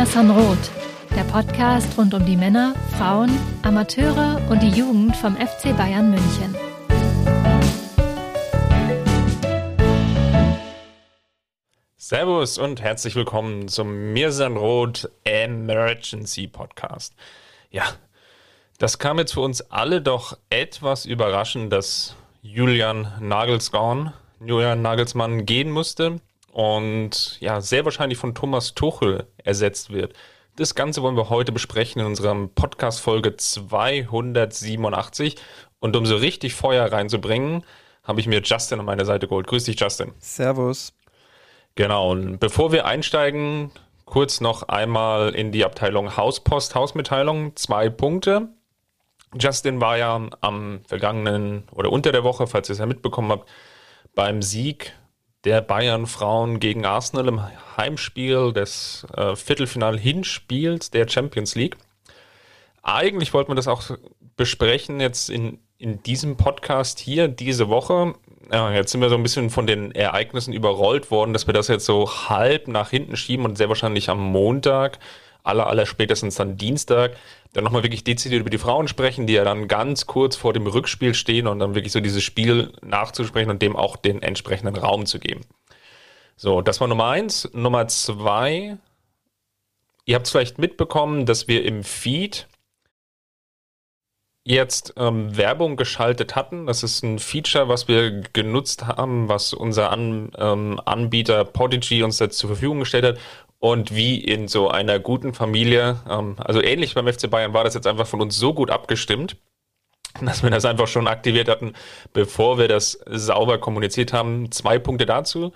Mia Sanroth, der Podcast rund um die Männer, Frauen, Amateure und die Jugend vom FC Bayern München. Servus und herzlich willkommen zum Mirsan Roth Emergency Podcast. Ja, das kam jetzt für uns alle doch etwas überraschend, dass Julian Nagelsmann, Julian Nagelsmann gehen musste und ja, sehr wahrscheinlich von Thomas Tuchel ersetzt wird. Das Ganze wollen wir heute besprechen in unserer Podcast-Folge 287. Und um so richtig Feuer reinzubringen, habe ich mir Justin an meine Seite geholt. Grüß dich, Justin. Servus. Genau, und bevor wir einsteigen, kurz noch einmal in die Abteilung Hauspost, Hausmitteilung. Zwei Punkte. Justin war ja am vergangenen oder unter der Woche, falls ihr es ja mitbekommen habt, beim Sieg der Bayern Frauen gegen Arsenal im Heimspiel des äh, Viertelfinal-Hinspiels der Champions League. Eigentlich wollten wir das auch besprechen jetzt in, in diesem Podcast hier diese Woche. Ja, jetzt sind wir so ein bisschen von den Ereignissen überrollt worden, dass wir das jetzt so halb nach hinten schieben und sehr wahrscheinlich am Montag, aller, aller spätestens dann Dienstag, dann nochmal wirklich dezidiert über die Frauen sprechen, die ja dann ganz kurz vor dem Rückspiel stehen und dann wirklich so dieses Spiel nachzusprechen und dem auch den entsprechenden Raum zu geben. So, das war Nummer eins. Nummer zwei, ihr habt es vielleicht mitbekommen, dass wir im Feed jetzt ähm, Werbung geschaltet hatten. Das ist ein Feature, was wir genutzt haben, was unser An ähm, Anbieter Podigy uns jetzt zur Verfügung gestellt hat. Und wie in so einer guten Familie, ähm, also ähnlich beim FC Bayern war das jetzt einfach von uns so gut abgestimmt, dass wir das einfach schon aktiviert hatten, bevor wir das sauber kommuniziert haben. Zwei Punkte dazu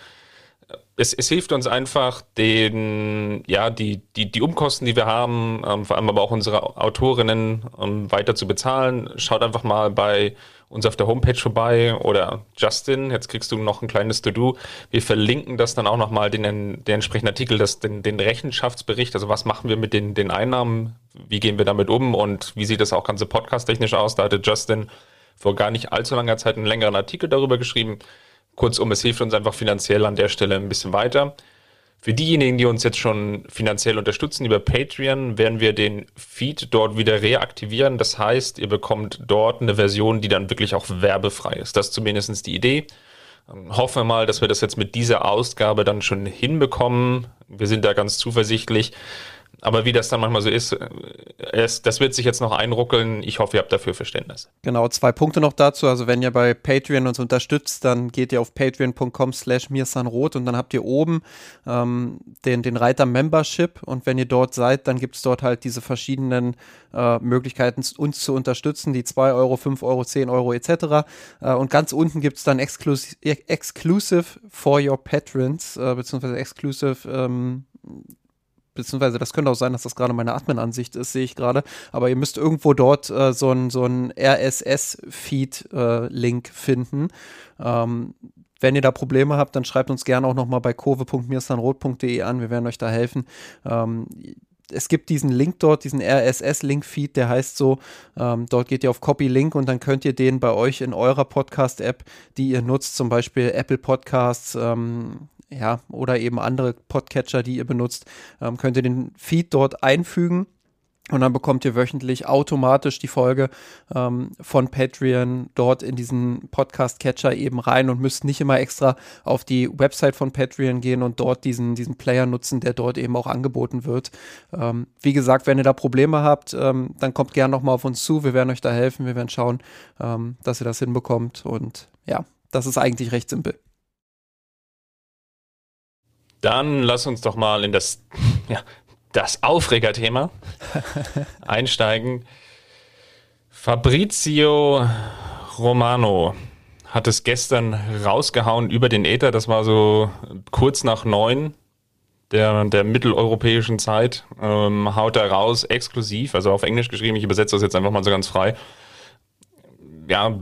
es, es, hilft uns einfach, den, ja, die, die, die Umkosten, die wir haben, ähm, vor allem aber auch unsere Autorinnen ähm, weiter zu bezahlen. Schaut einfach mal bei uns auf der Homepage vorbei oder Justin, jetzt kriegst du noch ein kleines To-Do. Wir verlinken das dann auch nochmal, den, den entsprechenden Artikel, das, den, den Rechenschaftsbericht, also was machen wir mit den, den Einnahmen, wie gehen wir damit um und wie sieht das auch ganze podcast-technisch aus. Da hatte Justin vor gar nicht allzu langer Zeit einen längeren Artikel darüber geschrieben. Kurzum, es hilft uns einfach finanziell an der Stelle ein bisschen weiter. Für diejenigen, die uns jetzt schon finanziell unterstützen über Patreon, werden wir den Feed dort wieder reaktivieren. Das heißt, ihr bekommt dort eine Version, die dann wirklich auch werbefrei ist. Das ist zumindest die Idee. Ähm, hoffen wir mal, dass wir das jetzt mit dieser Ausgabe dann schon hinbekommen. Wir sind da ganz zuversichtlich. Aber wie das dann manchmal so ist, äh, es, das wird sich jetzt noch einruckeln. Ich hoffe, ihr habt dafür Verständnis. Genau, zwei Punkte noch dazu. Also wenn ihr bei Patreon uns unterstützt, dann geht ihr auf patreon.com slash mirsanrot und dann habt ihr oben ähm, den, den Reiter Membership und wenn ihr dort seid, dann gibt es dort halt diese verschiedenen äh, Möglichkeiten, uns zu unterstützen, die 2 Euro, 5 Euro, 10 Euro etc. Äh, und ganz unten gibt es dann Exclusive, Exclusive for your Patrons, äh, beziehungsweise Exclusive ähm, beziehungsweise das könnte auch sein, dass das gerade meine Admin-Ansicht ist, sehe ich gerade. Aber ihr müsst irgendwo dort äh, so einen so RSS-Feed-Link äh, finden. Ähm, wenn ihr da Probleme habt, dann schreibt uns gerne auch nochmal bei kurve.mirstanrot.de an. Wir werden euch da helfen. Ähm, es gibt diesen Link dort, diesen RSS-Link-Feed, der heißt so, ähm, dort geht ihr auf Copy-Link und dann könnt ihr den bei euch in eurer Podcast-App, die ihr nutzt, zum Beispiel Apple Podcasts, ähm, ja, oder eben andere Podcatcher, die ihr benutzt, ähm, könnt ihr den Feed dort einfügen. Und dann bekommt ihr wöchentlich automatisch die Folge ähm, von Patreon dort in diesen Podcast-Catcher eben rein und müsst nicht immer extra auf die Website von Patreon gehen und dort diesen, diesen Player nutzen, der dort eben auch angeboten wird. Ähm, wie gesagt, wenn ihr da Probleme habt, ähm, dann kommt gerne nochmal auf uns zu. Wir werden euch da helfen. Wir werden schauen, ähm, dass ihr das hinbekommt. Und ja, das ist eigentlich recht simpel. Dann lass uns doch mal in das, ja, das Aufregerthema einsteigen. Fabrizio Romano hat es gestern rausgehauen über den Äther. Das war so kurz nach neun der, der mitteleuropäischen Zeit. Ähm, haut er raus, exklusiv, also auf Englisch geschrieben. Ich übersetze das jetzt einfach mal so ganz frei. Ja,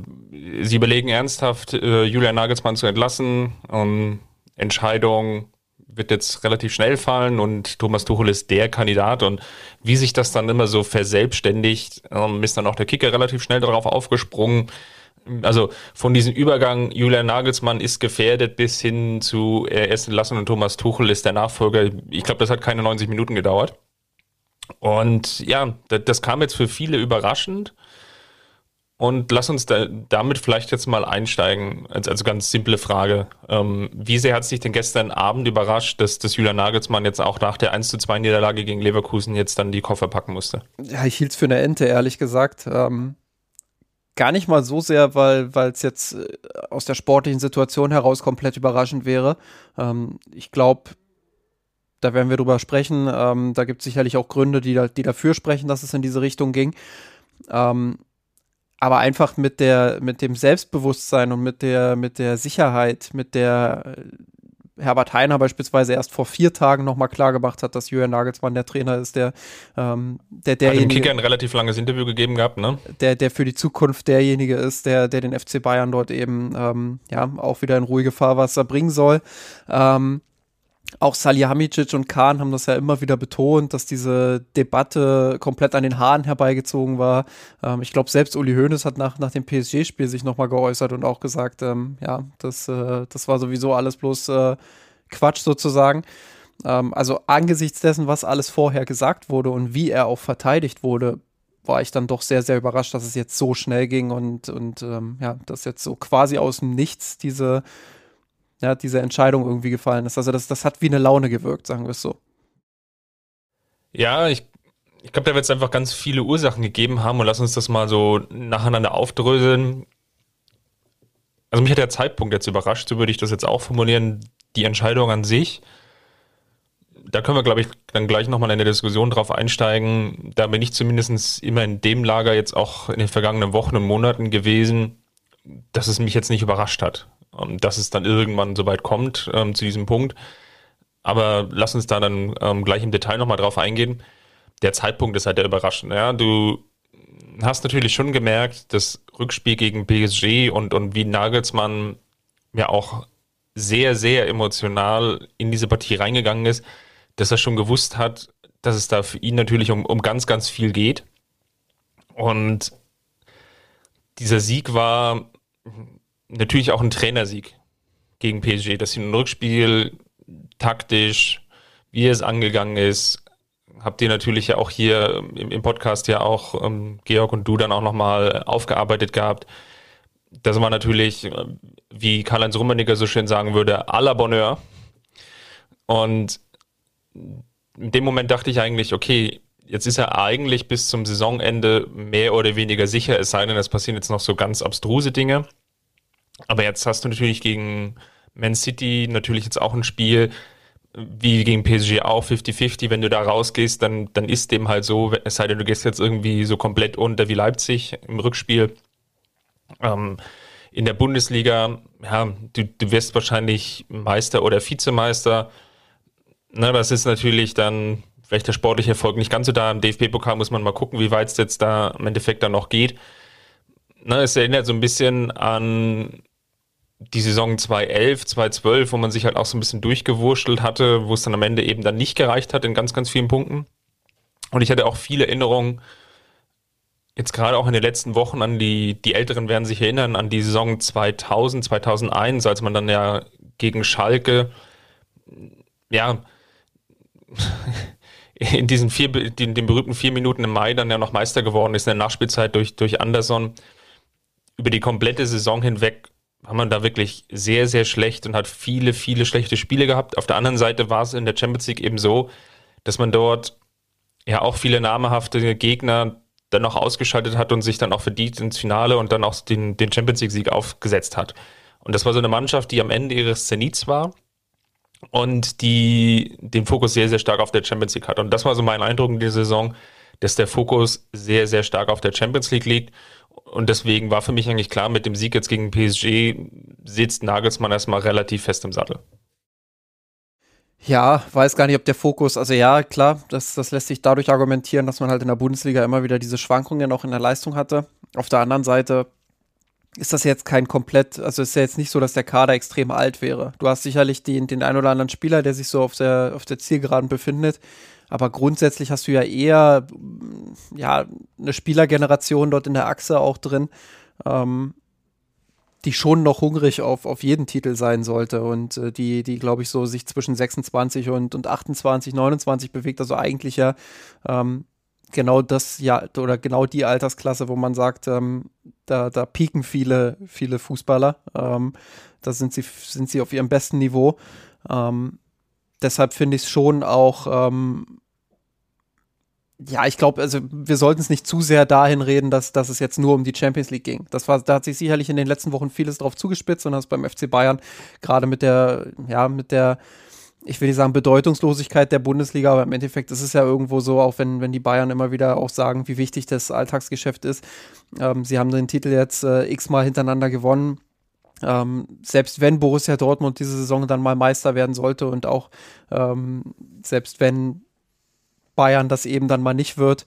sie überlegen ernsthaft, äh, Julian Nagelsmann zu entlassen. Ähm, Entscheidung wird jetzt relativ schnell fallen und Thomas Tuchel ist der Kandidat und wie sich das dann immer so verselbstständigt, ähm, ist dann auch der Kicker relativ schnell darauf aufgesprungen. Also von diesem Übergang Julian Nagelsmann ist gefährdet bis hin zu äh, Essen Lassen und Thomas Tuchel ist der Nachfolger. Ich glaube, das hat keine 90 Minuten gedauert. Und ja, das, das kam jetzt für viele überraschend. Und lass uns da, damit vielleicht jetzt mal einsteigen. Also, ganz simple Frage. Ähm, wie sehr hat sich denn gestern Abend überrascht, dass, dass Julian Nagelsmann jetzt auch nach der 1 zu 2 Niederlage gegen Leverkusen jetzt dann die Koffer packen musste? Ja, ich hielt es für eine Ente, ehrlich gesagt. Ähm, gar nicht mal so sehr, weil es jetzt äh, aus der sportlichen Situation heraus komplett überraschend wäre. Ähm, ich glaube, da werden wir drüber sprechen. Ähm, da gibt es sicherlich auch Gründe, die, da, die dafür sprechen, dass es in diese Richtung ging. Ähm, aber einfach mit der, mit dem Selbstbewusstsein und mit der, mit der Sicherheit, mit der äh, Herbert Heiner beispielsweise erst vor vier Tagen nochmal klar gemacht hat, dass Jürgen Nagelsmann der Trainer ist, der, ähm, der derjenige. Hat dem Kicker ein relativ langes Interview gegeben gehabt, ne? Der, der für die Zukunft derjenige ist, der, der den FC Bayern dort eben, ähm, ja, auch wieder in ruhige Fahrwasser bringen soll. Ähm, auch Salihamidzic und Kahn haben das ja immer wieder betont, dass diese Debatte komplett an den Haaren herbeigezogen war. Ähm, ich glaube, selbst Uli Hoeneß hat nach, nach dem PSG-Spiel sich nochmal geäußert und auch gesagt, ähm, ja, das, äh, das war sowieso alles bloß äh, Quatsch sozusagen. Ähm, also angesichts dessen, was alles vorher gesagt wurde und wie er auch verteidigt wurde, war ich dann doch sehr, sehr überrascht, dass es jetzt so schnell ging und, und ähm, ja, dass jetzt so quasi aus dem Nichts diese ja, diese Entscheidung irgendwie gefallen ist. Also das, das hat wie eine Laune gewirkt, sagen wir es so. Ja, ich, ich glaube, da wird es einfach ganz viele Ursachen gegeben haben und lass uns das mal so nacheinander aufdröseln. Also mich hat der Zeitpunkt jetzt überrascht, so würde ich das jetzt auch formulieren, die Entscheidung an sich. Da können wir, glaube ich, dann gleich nochmal in der Diskussion drauf einsteigen. Da bin ich zumindest immer in dem Lager jetzt auch in den vergangenen Wochen und Monaten gewesen, dass es mich jetzt nicht überrascht hat dass es dann irgendwann soweit kommt ähm, zu diesem Punkt. Aber lass uns da dann ähm, gleich im Detail nochmal drauf eingehen. Der Zeitpunkt ist halt der überraschend. Ja? Du hast natürlich schon gemerkt, das Rückspiel gegen PSG und, und wie Nagelsmann ja auch sehr, sehr emotional in diese Partie reingegangen ist, dass er schon gewusst hat, dass es da für ihn natürlich um, um ganz, ganz viel geht. Und dieser Sieg war natürlich auch ein Trainersieg gegen PSG, dass sie ein Rückspiel taktisch, wie es angegangen ist, habt ihr natürlich ja auch hier im, im Podcast ja auch ähm, Georg und du dann auch nochmal aufgearbeitet gehabt. Das war natürlich, äh, wie Karl-Heinz Rummeniger so schön sagen würde, à la Bonheur. Und in dem Moment dachte ich eigentlich, okay, jetzt ist er eigentlich bis zum Saisonende mehr oder weniger sicher, es sei denn, es passieren jetzt noch so ganz abstruse Dinge. Aber jetzt hast du natürlich gegen Man City natürlich jetzt auch ein Spiel, wie gegen PSG auch 50-50. Wenn du da rausgehst, dann, dann ist dem halt so, es sei denn, du gehst jetzt irgendwie so komplett unter wie Leipzig im Rückspiel. Ähm, in der Bundesliga, ja, du, du wirst wahrscheinlich Meister oder Vizemeister. Na, das ist natürlich dann vielleicht der sportliche Erfolg nicht ganz so da. Im DFB-Pokal muss man mal gucken, wie weit es jetzt da im Endeffekt dann noch geht. Na, es erinnert so ein bisschen an die Saison 2011, 2012, wo man sich halt auch so ein bisschen durchgewurschtelt hatte, wo es dann am Ende eben dann nicht gereicht hat in ganz, ganz vielen Punkten. Und ich hatte auch viele Erinnerungen, jetzt gerade auch in den letzten Wochen an die, die Älteren werden sich erinnern, an die Saison 2000, 2001, als man dann ja gegen Schalke, ja, in diesen vier, den, den berühmten vier Minuten im Mai dann ja noch Meister geworden ist in der Nachspielzeit durch, durch Anderson. Über die komplette Saison hinweg war man da wirklich sehr, sehr schlecht und hat viele, viele schlechte Spiele gehabt. Auf der anderen Seite war es in der Champions League eben so, dass man dort ja auch viele namhafte Gegner dann noch ausgeschaltet hat und sich dann auch verdient ins Finale und dann auch den, den Champions League-Sieg aufgesetzt hat. Und das war so eine Mannschaft, die am Ende ihres Zenits war und die den Fokus sehr, sehr stark auf der Champions League hat. Und das war so mein Eindruck in der Saison, dass der Fokus sehr, sehr stark auf der Champions League liegt und deswegen war für mich eigentlich klar, mit dem Sieg jetzt gegen PSG sitzt Nagelsmann erstmal relativ fest im Sattel. Ja, weiß gar nicht, ob der Fokus, also ja, klar, das, das lässt sich dadurch argumentieren, dass man halt in der Bundesliga immer wieder diese Schwankungen auch in der Leistung hatte. Auf der anderen Seite ist das jetzt kein komplett, also ist ja jetzt nicht so, dass der Kader extrem alt wäre. Du hast sicherlich den, den ein oder anderen Spieler, der sich so auf der, auf der Zielgeraden befindet, aber grundsätzlich hast du ja eher ja, eine Spielergeneration dort in der Achse auch drin, ähm, die schon noch hungrig auf, auf jeden Titel sein sollte und äh, die, die glaube ich, so sich zwischen 26 und, und 28, 29 bewegt. Also eigentlich ja ähm, genau das ja oder genau die Altersklasse, wo man sagt, ähm, da, da pieken viele, viele Fußballer. Ähm, da sind sie, sind sie auf ihrem besten Niveau. Ähm, deshalb finde ich es schon auch ähm, ja, ich glaube, also wir sollten es nicht zu sehr dahin reden, dass, dass es jetzt nur um die Champions League ging. Das war, da hat sich sicherlich in den letzten Wochen vieles drauf zugespitzt und das beim FC Bayern gerade mit der, ja, mit der, ich will nicht sagen Bedeutungslosigkeit der Bundesliga, aber im Endeffekt ist es ja irgendwo so, auch wenn, wenn die Bayern immer wieder auch sagen, wie wichtig das Alltagsgeschäft ist. Ähm, sie haben den Titel jetzt äh, x-mal hintereinander gewonnen. Ähm, selbst wenn Borussia Dortmund diese Saison dann mal Meister werden sollte und auch ähm, selbst wenn Bayern das eben dann mal nicht wird,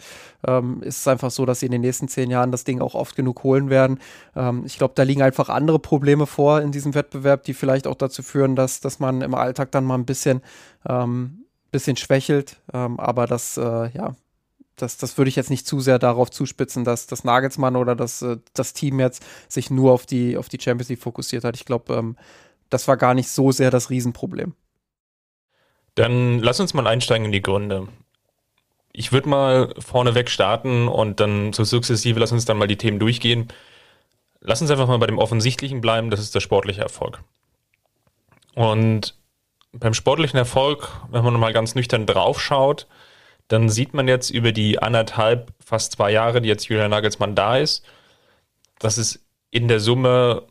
ähm, ist es einfach so, dass sie in den nächsten zehn Jahren das Ding auch oft genug holen werden. Ähm, ich glaube, da liegen einfach andere Probleme vor in diesem Wettbewerb, die vielleicht auch dazu führen, dass, dass man im Alltag dann mal ein bisschen, ähm, bisschen schwächelt. Ähm, aber das, äh, ja, das, das würde ich jetzt nicht zu sehr darauf zuspitzen, dass das Nagelsmann oder das, äh, das Team jetzt sich nur auf die, auf die Champions League fokussiert hat. Ich glaube, ähm, das war gar nicht so sehr das Riesenproblem. Dann lass uns mal einsteigen in die Gründe. Ich würde mal vorneweg starten und dann so sukzessive lass uns dann mal die Themen durchgehen. Lass uns einfach mal bei dem Offensichtlichen bleiben, das ist der sportliche Erfolg. Und beim sportlichen Erfolg, wenn man mal ganz nüchtern draufschaut, dann sieht man jetzt über die anderthalb, fast zwei Jahre, die jetzt Julian Nagelsmann da ist, dass es in der Summe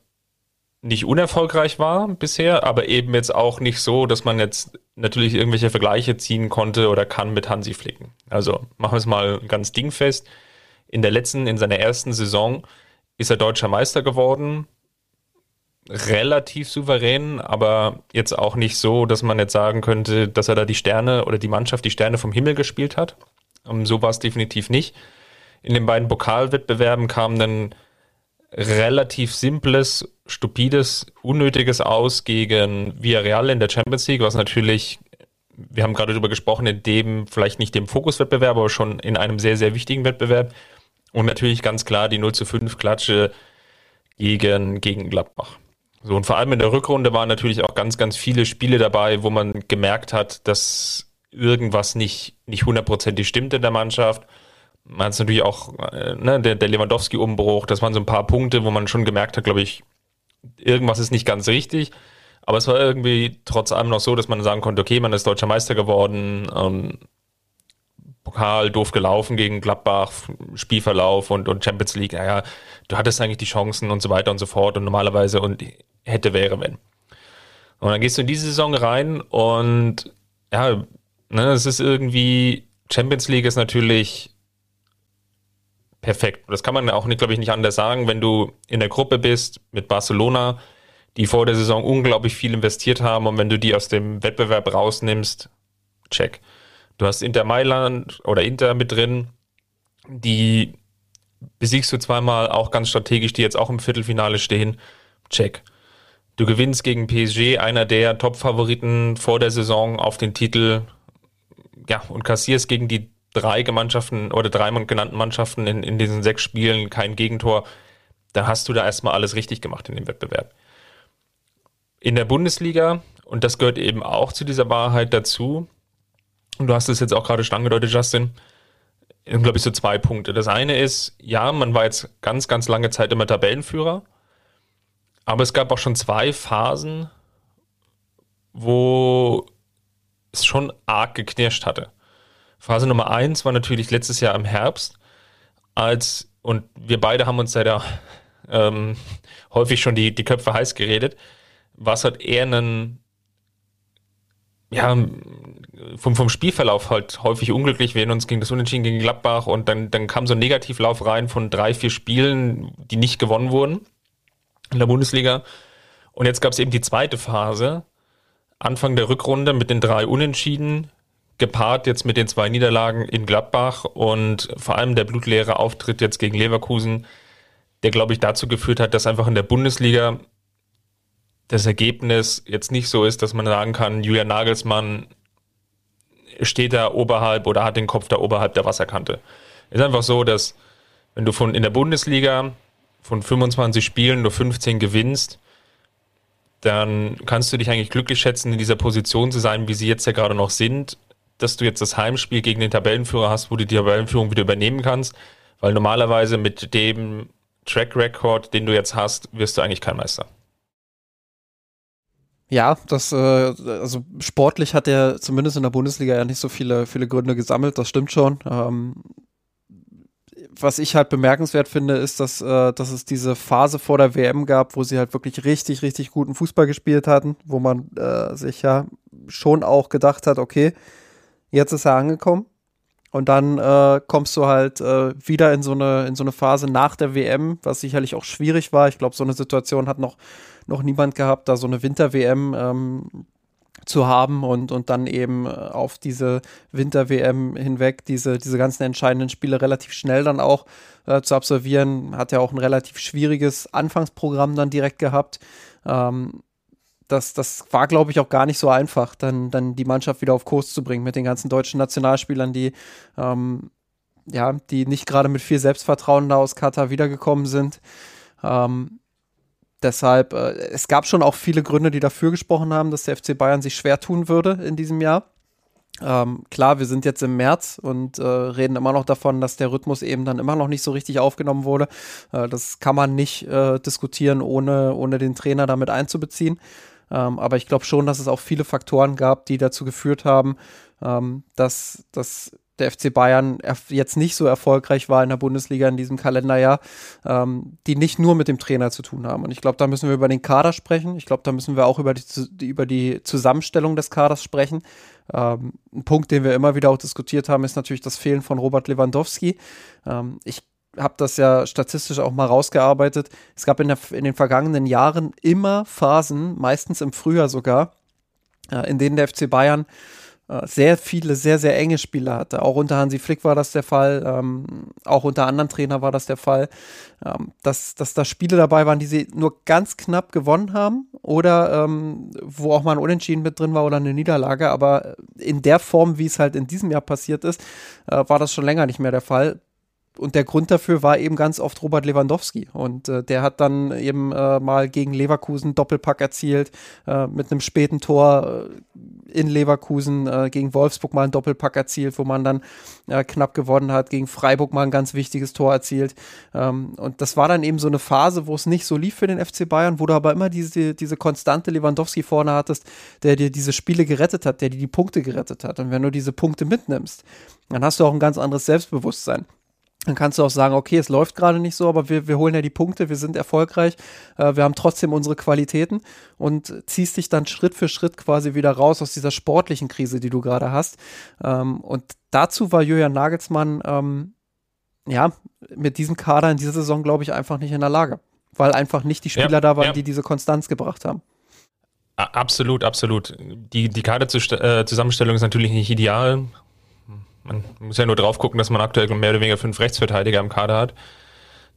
nicht unerfolgreich war bisher, aber eben jetzt auch nicht so, dass man jetzt natürlich irgendwelche Vergleiche ziehen konnte oder kann mit Hansi Flicken. Also machen wir es mal ganz dingfest. In der letzten, in seiner ersten Saison ist er deutscher Meister geworden. Relativ souverän, aber jetzt auch nicht so, dass man jetzt sagen könnte, dass er da die Sterne oder die Mannschaft die Sterne vom Himmel gespielt hat. Ähm, so war es definitiv nicht. In den beiden Pokalwettbewerben kamen dann relativ simples, stupides, unnötiges aus gegen Villarreal in der Champions League, was natürlich, wir haben gerade darüber gesprochen, in dem, vielleicht nicht dem Fokuswettbewerb, aber schon in einem sehr, sehr wichtigen Wettbewerb. Und natürlich ganz klar die 0 zu 5 Klatsche gegen, gegen Gladbach. So, und vor allem in der Rückrunde waren natürlich auch ganz, ganz viele Spiele dabei, wo man gemerkt hat, dass irgendwas nicht, nicht hundertprozentig stimmt in der Mannschaft man hat natürlich auch, äh, ne, der, der Lewandowski-Umbruch, das waren so ein paar Punkte, wo man schon gemerkt hat, glaube ich, irgendwas ist nicht ganz richtig. Aber es war irgendwie trotz allem noch so, dass man sagen konnte, okay, man ist deutscher Meister geworden, ähm, Pokal doof gelaufen gegen Gladbach, Spielverlauf und, und Champions League, naja, du hattest eigentlich die Chancen und so weiter und so fort und normalerweise und hätte, wäre, wenn. Und dann gehst du in diese Saison rein und ja, ne, es ist irgendwie, Champions League ist natürlich perfekt. Das kann man auch, glaube ich, nicht anders sagen, wenn du in der Gruppe bist mit Barcelona, die vor der Saison unglaublich viel investiert haben und wenn du die aus dem Wettbewerb rausnimmst, check. Du hast Inter Mailand oder Inter mit drin, die besiegst du zweimal auch ganz strategisch, die jetzt auch im Viertelfinale stehen, check. Du gewinnst gegen PSG, einer der Top-Favoriten vor der Saison auf den Titel, ja, und kassierst gegen die drei Mannschaften oder drei genannten Mannschaften in, in diesen sechs Spielen kein Gegentor, dann hast du da erstmal alles richtig gemacht in dem Wettbewerb. In der Bundesliga, und das gehört eben auch zu dieser Wahrheit dazu, und du hast es jetzt auch gerade schon angedeutet, Justin, glaube ich, so zwei Punkte. Das eine ist, ja, man war jetzt ganz, ganz lange Zeit immer Tabellenführer, aber es gab auch schon zwei Phasen, wo es schon arg geknirscht hatte. Phase Nummer eins war natürlich letztes Jahr im Herbst, als, und wir beide haben uns da ähm, häufig schon die, die Köpfe heiß geredet, war es halt eher ein, ja, vom, vom Spielverlauf halt häufig unglücklich. Wir erinnern uns gegen das Unentschieden gegen Gladbach und dann, dann kam so ein Negativlauf rein von drei, vier Spielen, die nicht gewonnen wurden in der Bundesliga. Und jetzt gab es eben die zweite Phase, Anfang der Rückrunde mit den drei Unentschieden, gepaart jetzt mit den zwei Niederlagen in Gladbach und vor allem der blutleere Auftritt jetzt gegen Leverkusen, der, glaube ich, dazu geführt hat, dass einfach in der Bundesliga das Ergebnis jetzt nicht so ist, dass man sagen kann, Julian Nagelsmann steht da oberhalb oder hat den Kopf da oberhalb der Wasserkante. Es ist einfach so, dass wenn du von in der Bundesliga von 25 Spielen nur 15 gewinnst, dann kannst du dich eigentlich glücklich schätzen, in dieser Position zu sein, wie sie jetzt ja gerade noch sind, dass du jetzt das Heimspiel gegen den Tabellenführer hast, wo du die Tabellenführung wieder übernehmen kannst, weil normalerweise mit dem Track Record, den du jetzt hast, wirst du eigentlich kein Meister. Ja, das, äh, also sportlich hat er zumindest in der Bundesliga ja nicht so viele, viele Gründe gesammelt, das stimmt schon. Ähm, was ich halt bemerkenswert finde, ist, dass, äh, dass es diese Phase vor der WM gab, wo sie halt wirklich richtig, richtig guten Fußball gespielt hatten, wo man äh, sich ja schon auch gedacht hat, okay, jetzt ist er angekommen. Und dann äh, kommst du halt äh, wieder in so, eine, in so eine Phase nach der WM, was sicherlich auch schwierig war. Ich glaube, so eine Situation hat noch, noch niemand gehabt, da so eine Winter-WM ähm, zu haben und, und dann eben äh, auf diese Winter-WM hinweg diese, diese ganzen entscheidenden Spiele relativ schnell dann auch äh, zu absolvieren. Hat ja auch ein relativ schwieriges Anfangsprogramm dann direkt gehabt. Ähm, das, das war, glaube ich, auch gar nicht so einfach, dann, dann die Mannschaft wieder auf Kurs zu bringen mit den ganzen deutschen Nationalspielern, die, ähm, ja, die nicht gerade mit viel Selbstvertrauen da aus Katar wiedergekommen sind. Ähm, deshalb, äh, es gab schon auch viele Gründe, die dafür gesprochen haben, dass der FC Bayern sich schwer tun würde in diesem Jahr. Ähm, klar, wir sind jetzt im März und äh, reden immer noch davon, dass der Rhythmus eben dann immer noch nicht so richtig aufgenommen wurde. Äh, das kann man nicht äh, diskutieren, ohne, ohne den Trainer damit einzubeziehen. Ähm, aber ich glaube schon, dass es auch viele Faktoren gab, die dazu geführt haben, ähm, dass, dass der FC Bayern jetzt nicht so erfolgreich war in der Bundesliga in diesem Kalenderjahr, ähm, die nicht nur mit dem Trainer zu tun haben. Und ich glaube, da müssen wir über den Kader sprechen. Ich glaube, da müssen wir auch über die, über die Zusammenstellung des Kaders sprechen. Ähm, ein Punkt, den wir immer wieder auch diskutiert haben, ist natürlich das Fehlen von Robert Lewandowski. Ähm, ich habe das ja statistisch auch mal rausgearbeitet. Es gab in, der, in den vergangenen Jahren immer Phasen, meistens im Frühjahr sogar, äh, in denen der FC Bayern äh, sehr viele, sehr, sehr enge Spiele hatte. Auch unter Hansi Flick war das der Fall, ähm, auch unter anderen Trainern war das der Fall, ähm, dass, dass da Spiele dabei waren, die sie nur ganz knapp gewonnen haben oder ähm, wo auch mal ein Unentschieden mit drin war oder eine Niederlage. Aber in der Form, wie es halt in diesem Jahr passiert ist, äh, war das schon länger nicht mehr der Fall und der Grund dafür war eben ganz oft Robert Lewandowski. Und äh, der hat dann eben äh, mal gegen Leverkusen Doppelpack erzielt, äh, mit einem späten Tor äh, in Leverkusen äh, gegen Wolfsburg mal einen Doppelpack erzielt, wo man dann äh, knapp gewonnen hat, gegen Freiburg mal ein ganz wichtiges Tor erzielt. Ähm, und das war dann eben so eine Phase, wo es nicht so lief für den FC Bayern, wo du aber immer diese, diese konstante Lewandowski vorne hattest, der dir diese Spiele gerettet hat, der dir die Punkte gerettet hat. Und wenn du diese Punkte mitnimmst, dann hast du auch ein ganz anderes Selbstbewusstsein dann kannst du auch sagen, okay, es läuft gerade nicht so, aber wir, wir holen ja die Punkte, wir sind erfolgreich, äh, wir haben trotzdem unsere Qualitäten und ziehst dich dann Schritt für Schritt quasi wieder raus aus dieser sportlichen Krise, die du gerade hast. Ähm, und dazu war Julian Nagelsmann, ähm, ja, mit diesem Kader in dieser Saison, glaube ich, einfach nicht in der Lage, weil einfach nicht die Spieler ja, da waren, ja. die diese Konstanz gebracht haben. Absolut, absolut. Die, die Kaderzusammenstellung ist natürlich nicht ideal man muss ja nur drauf gucken, dass man aktuell mehr oder weniger fünf Rechtsverteidiger im Kader hat.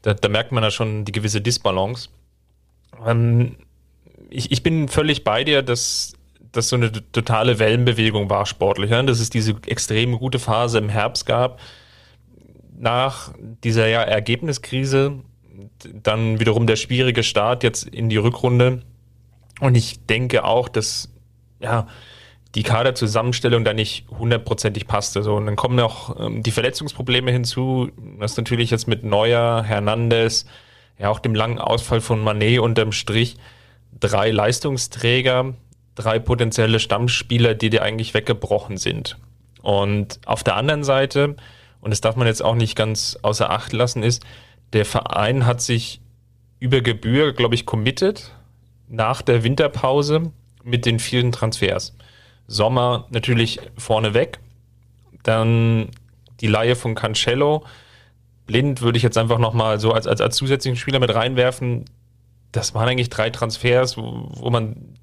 Da, da merkt man ja schon die gewisse Disbalance. Ähm, ich, ich bin völlig bei dir, dass das so eine totale Wellenbewegung war sportlich. Ja? Dass es diese extrem gute Phase im Herbst gab. Nach dieser ja, Ergebniskrise dann wiederum der schwierige Start jetzt in die Rückrunde. Und ich denke auch, dass ja, die Kaderzusammenstellung da nicht hundertprozentig passte. So, und dann kommen noch ähm, die Verletzungsprobleme hinzu, was natürlich jetzt mit Neuer, Hernandez, ja auch dem langen Ausfall von Manet unterm Strich drei Leistungsträger, drei potenzielle Stammspieler, die dir eigentlich weggebrochen sind. Und auf der anderen Seite, und das darf man jetzt auch nicht ganz außer Acht lassen, ist, der Verein hat sich über Gebühr, glaube ich, committed nach der Winterpause mit den vielen Transfers. Sommer natürlich vorneweg. Dann die Laie von Cancello. Blind würde ich jetzt einfach nochmal so als, als, als zusätzlichen Spieler mit reinwerfen. Das waren eigentlich drei Transfers, wo, wo man,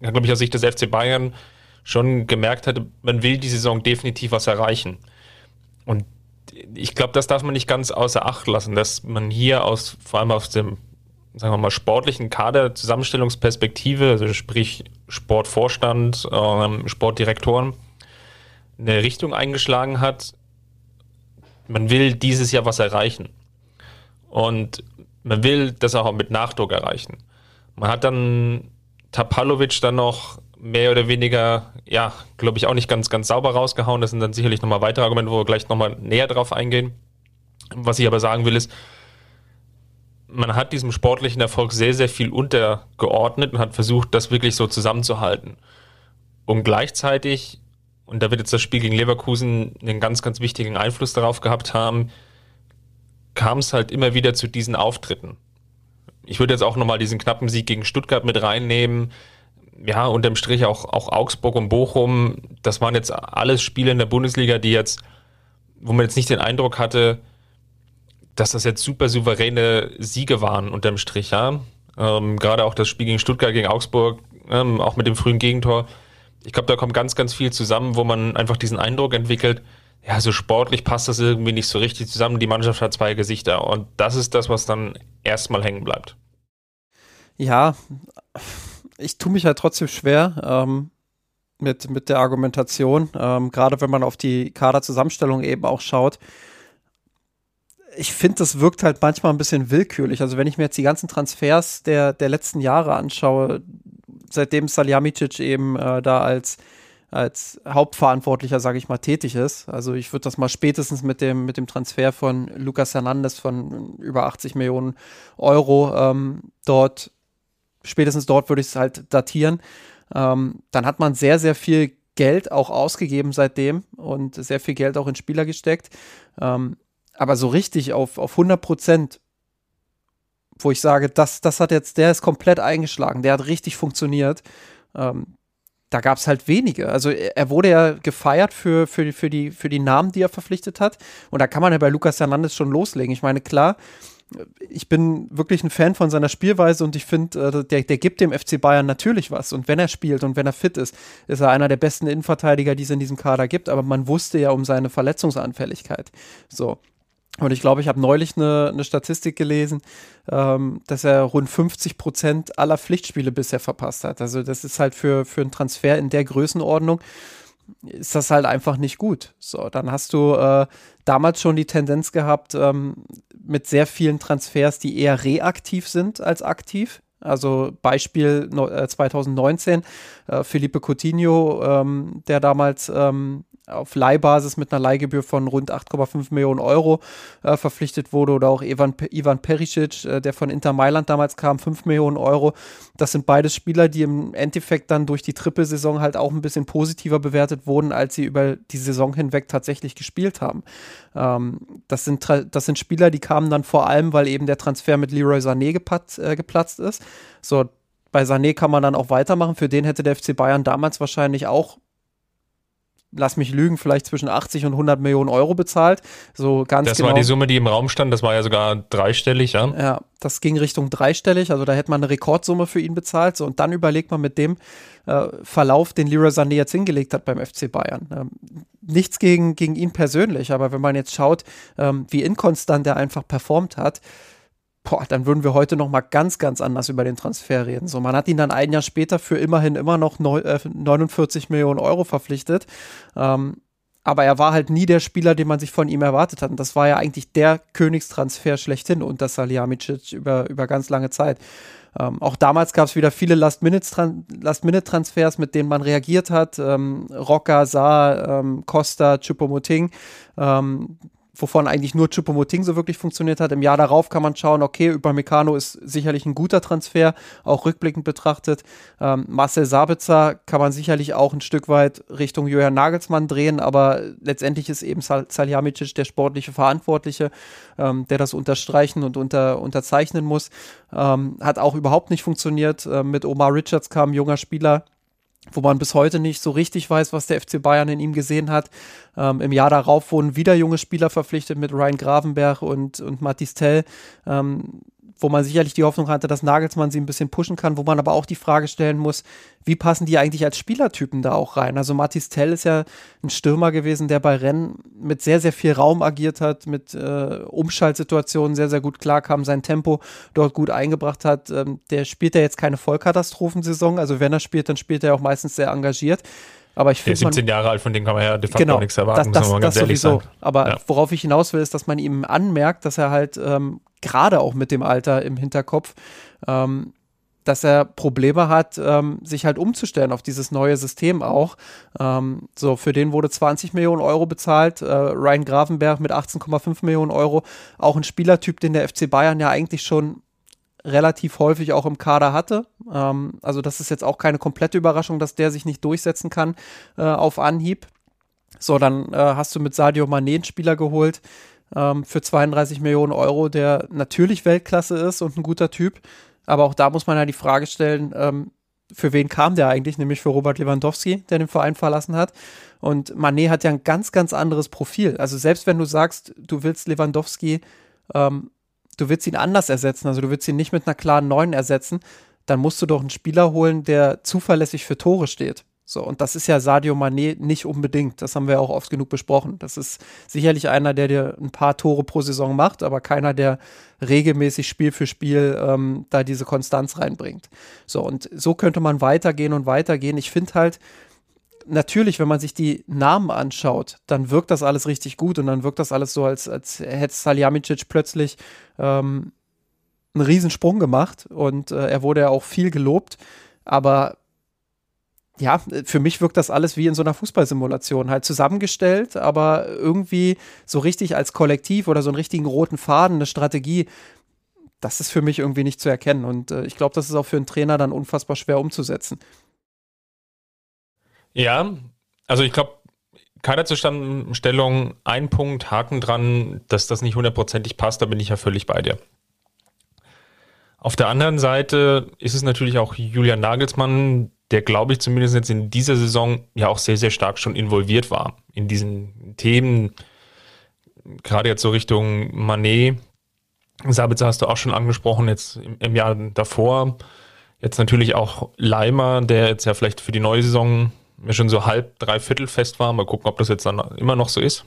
glaube ich, aus Sicht des FC Bayern schon gemerkt hatte, man will die Saison definitiv was erreichen. Und ich glaube, das darf man nicht ganz außer Acht lassen, dass man hier aus, vor allem aus dem sagen wir mal, sportlichen Kader-Zusammenstellungsperspektive, also sprich Sportvorstand, ähm, Sportdirektoren, eine Richtung eingeschlagen hat, man will dieses Jahr was erreichen. Und man will das auch mit Nachdruck erreichen. Man hat dann Tapalovic dann noch mehr oder weniger, ja, glaube ich, auch nicht ganz, ganz sauber rausgehauen. Das sind dann sicherlich nochmal weitere Argumente, wo wir gleich nochmal näher drauf eingehen. Was ich aber sagen will, ist, man hat diesem sportlichen Erfolg sehr, sehr viel untergeordnet und hat versucht, das wirklich so zusammenzuhalten. Und gleichzeitig, und da wird jetzt das Spiel gegen Leverkusen einen ganz, ganz wichtigen Einfluss darauf gehabt haben, kam es halt immer wieder zu diesen Auftritten. Ich würde jetzt auch nochmal diesen knappen Sieg gegen Stuttgart mit reinnehmen. Ja, unterm Strich auch, auch Augsburg und Bochum. Das waren jetzt alles Spiele in der Bundesliga, die jetzt, wo man jetzt nicht den Eindruck hatte, dass das jetzt super souveräne Siege waren unterm Strich, ja. Ähm, Gerade auch das Spiel gegen Stuttgart, gegen Augsburg, ähm, auch mit dem frühen Gegentor. Ich glaube, da kommt ganz, ganz viel zusammen, wo man einfach diesen Eindruck entwickelt, ja, so sportlich passt das irgendwie nicht so richtig zusammen. Die Mannschaft hat zwei Gesichter und das ist das, was dann erstmal hängen bleibt. Ja, ich tue mich halt trotzdem schwer ähm, mit, mit der Argumentation, ähm, gerade wenn man auf die Kaderzusammenstellung eben auch schaut. Ich finde, das wirkt halt manchmal ein bisschen willkürlich. Also wenn ich mir jetzt die ganzen Transfers der, der letzten Jahre anschaue, seitdem Saljamicic eben äh, da als als Hauptverantwortlicher, sage ich mal, tätig ist. Also ich würde das mal spätestens mit dem, mit dem Transfer von Lucas Hernandez von über 80 Millionen Euro ähm, dort, spätestens dort würde ich es halt datieren. Ähm, dann hat man sehr, sehr viel Geld auch ausgegeben seitdem und sehr viel Geld auch in Spieler gesteckt. Ähm, aber so richtig auf, auf 100 Prozent, wo ich sage, das, das hat jetzt, der ist komplett eingeschlagen, der hat richtig funktioniert. Ähm, da gab es halt wenige. Also er wurde ja gefeiert für, für, für, die, für die Namen, die er verpflichtet hat. Und da kann man ja bei Lucas Hernandez schon loslegen. Ich meine, klar, ich bin wirklich ein Fan von seiner Spielweise und ich finde, äh, der, der gibt dem FC Bayern natürlich was. Und wenn er spielt und wenn er fit ist, ist er einer der besten Innenverteidiger, die es in diesem Kader gibt. Aber man wusste ja um seine Verletzungsanfälligkeit. So. Und ich glaube, ich habe neulich eine, eine Statistik gelesen, ähm, dass er rund 50 Prozent aller Pflichtspiele bisher verpasst hat. Also das ist halt für, für einen Transfer in der Größenordnung ist das halt einfach nicht gut. So, dann hast du äh, damals schon die Tendenz gehabt ähm, mit sehr vielen Transfers, die eher reaktiv sind als aktiv. Also Beispiel äh, 2019, äh, Felipe Coutinho, ähm, der damals ähm, auf Leihbasis mit einer Leihgebühr von rund 8,5 Millionen Euro äh, verpflichtet wurde oder auch Ivan, Ivan Perisic, äh, der von Inter Mailand damals kam, 5 Millionen Euro. Das sind beides Spieler, die im Endeffekt dann durch die Trippelsaison halt auch ein bisschen positiver bewertet wurden, als sie über die Saison hinweg tatsächlich gespielt haben. Ähm, das, sind, das sind Spieler, die kamen dann vor allem, weil eben der Transfer mit Leroy Sané gepatzt, äh, geplatzt ist. So, bei Sané kann man dann auch weitermachen. Für den hätte der FC Bayern damals wahrscheinlich auch lass mich lügen, vielleicht zwischen 80 und 100 Millionen Euro bezahlt. So ganz das genau. war die Summe, die im Raum stand. Das war ja sogar dreistellig, ja. Ja, das ging Richtung dreistellig. Also da hätte man eine Rekordsumme für ihn bezahlt. So, und dann überlegt man mit dem äh, Verlauf, den Leroy Sané jetzt hingelegt hat beim FC Bayern. Ähm, nichts gegen, gegen ihn persönlich, aber wenn man jetzt schaut, ähm, wie inkonstant er einfach performt hat, boah, dann würden wir heute noch mal ganz, ganz anders über den Transfer reden. So, man hat ihn dann ein Jahr später für immerhin immer noch neu, äh, 49 Millionen Euro verpflichtet. Ähm, aber er war halt nie der Spieler, den man sich von ihm erwartet hat. Und das war ja eigentlich der Königstransfer schlechthin unter Salihamidzic über, über ganz lange Zeit. Ähm, auch damals gab es wieder viele Last-Minute-Transfers, Last mit denen man reagiert hat. Ähm, Rocca, Saar, ähm, Costa, Chupomoting. Ähm, wovon eigentlich nur Chupomoting so wirklich funktioniert hat. Im Jahr darauf kann man schauen, okay, über Meccano ist sicherlich ein guter Transfer, auch rückblickend betrachtet. Ähm, Marcel Sabitzer kann man sicherlich auch ein Stück weit Richtung Johann Nagelsmann drehen, aber letztendlich ist eben Sal Salihamidzic der sportliche Verantwortliche, ähm, der das unterstreichen und unter, unterzeichnen muss. Ähm, hat auch überhaupt nicht funktioniert. Ähm, mit Omar Richards kam ein junger Spieler, wo man bis heute nicht so richtig weiß, was der FC Bayern in ihm gesehen hat. Ähm, Im Jahr darauf wurden wieder junge Spieler verpflichtet mit Ryan Gravenberg und, und Mathis Tell. Ähm, wo man sicherlich die Hoffnung hatte, dass Nagelsmann sie ein bisschen pushen kann, wo man aber auch die Frage stellen muss, wie passen die eigentlich als Spielertypen da auch rein? Also Mathis Tell ist ja ein Stürmer gewesen, der bei Rennen mit sehr, sehr viel Raum agiert hat, mit äh, Umschaltsituationen sehr, sehr gut klarkam, sein Tempo dort gut eingebracht hat. Ähm, der spielt ja jetzt keine Vollkatastrophensaison, also wenn er spielt, dann spielt er auch meistens sehr engagiert. Aber ich finde. 17 Jahre alt, von dem kann man ja de facto genau, nichts erwarten, das, das, muss man ganz das ehrlich sowieso. sagen. Aber ja. worauf ich hinaus will, ist, dass man ihm anmerkt, dass er halt ähm, gerade auch mit dem Alter im Hinterkopf, ähm, dass er Probleme hat, ähm, sich halt umzustellen auf dieses neue System auch. Ähm, so, für den wurde 20 Millionen Euro bezahlt. Äh, Ryan Gravenberg mit 18,5 Millionen Euro. Auch ein Spielertyp, den der FC Bayern ja eigentlich schon relativ häufig auch im Kader hatte. Ähm, also das ist jetzt auch keine komplette Überraschung, dass der sich nicht durchsetzen kann äh, auf Anhieb. So, dann äh, hast du mit Sadio Mané einen Spieler geholt ähm, für 32 Millionen Euro, der natürlich Weltklasse ist und ein guter Typ. Aber auch da muss man ja die Frage stellen, ähm, für wen kam der eigentlich? Nämlich für Robert Lewandowski, der den Verein verlassen hat. Und Manet hat ja ein ganz, ganz anderes Profil. Also selbst wenn du sagst, du willst Lewandowski, ähm, du willst ihn anders ersetzen, also du willst ihn nicht mit einer klaren Neuen ersetzen, dann musst du doch einen Spieler holen, der zuverlässig für Tore steht. So, und das ist ja Sadio Mané nicht unbedingt. Das haben wir auch oft genug besprochen. Das ist sicherlich einer, der dir ein paar Tore pro Saison macht, aber keiner, der regelmäßig Spiel für Spiel ähm, da diese Konstanz reinbringt. So, und so könnte man weitergehen und weitergehen. Ich finde halt, natürlich, wenn man sich die Namen anschaut, dann wirkt das alles richtig gut und dann wirkt das alles so, als, als hätte Saljamicic plötzlich ähm, einen Riesensprung gemacht und äh, er wurde ja auch viel gelobt. Aber ja, für mich wirkt das alles wie in so einer Fußballsimulation, halt zusammengestellt, aber irgendwie so richtig als Kollektiv oder so einen richtigen roten Faden, eine Strategie, das ist für mich irgendwie nicht zu erkennen. Und äh, ich glaube, das ist auch für einen Trainer dann unfassbar schwer umzusetzen. Ja, also ich glaube, Kaderzusammenstellung, ein Punkt, Haken dran, dass das nicht hundertprozentig passt, da bin ich ja völlig bei dir. Auf der anderen Seite ist es natürlich auch Julian Nagelsmann, der, glaube ich, zumindest jetzt in dieser Saison ja auch sehr, sehr stark schon involviert war in diesen Themen. Gerade jetzt so Richtung Manet. Sabitzer hast du auch schon angesprochen, jetzt im, im Jahr davor. Jetzt natürlich auch Leimer, der jetzt ja vielleicht für die neue Saison ja schon so halb, dreiviertel fest war. Mal gucken, ob das jetzt dann immer noch so ist.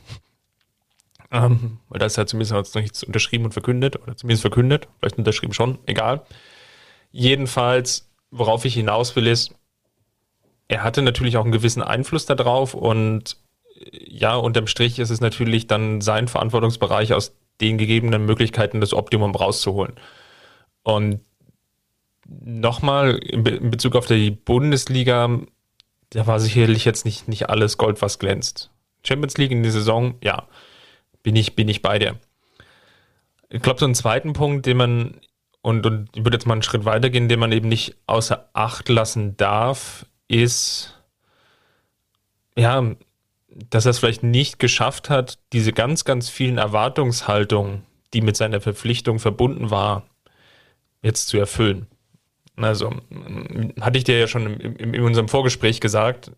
Ähm, weil da ist ja zumindest noch nichts unterschrieben und verkündet, oder zumindest verkündet, vielleicht unterschrieben schon, egal. Jedenfalls, worauf ich hinaus will, ist, er hatte natürlich auch einen gewissen Einfluss darauf und ja, unterm Strich ist es natürlich dann sein Verantwortungsbereich, aus den gegebenen Möglichkeiten das Optimum rauszuholen. Und nochmal in, Bezug auf die Bundesliga, da war sicherlich jetzt nicht, nicht alles Gold, was glänzt. Champions League in der Saison, ja, bin ich, bin ich bei dir. Ich glaube, so einen zweiten Punkt, den man, und, und ich würde jetzt mal einen Schritt weitergehen, den man eben nicht außer Acht lassen darf, ist, ja, dass er es vielleicht nicht geschafft hat, diese ganz, ganz vielen Erwartungshaltungen, die mit seiner Verpflichtung verbunden war, jetzt zu erfüllen. Also, hatte ich dir ja schon in, in unserem Vorgespräch gesagt,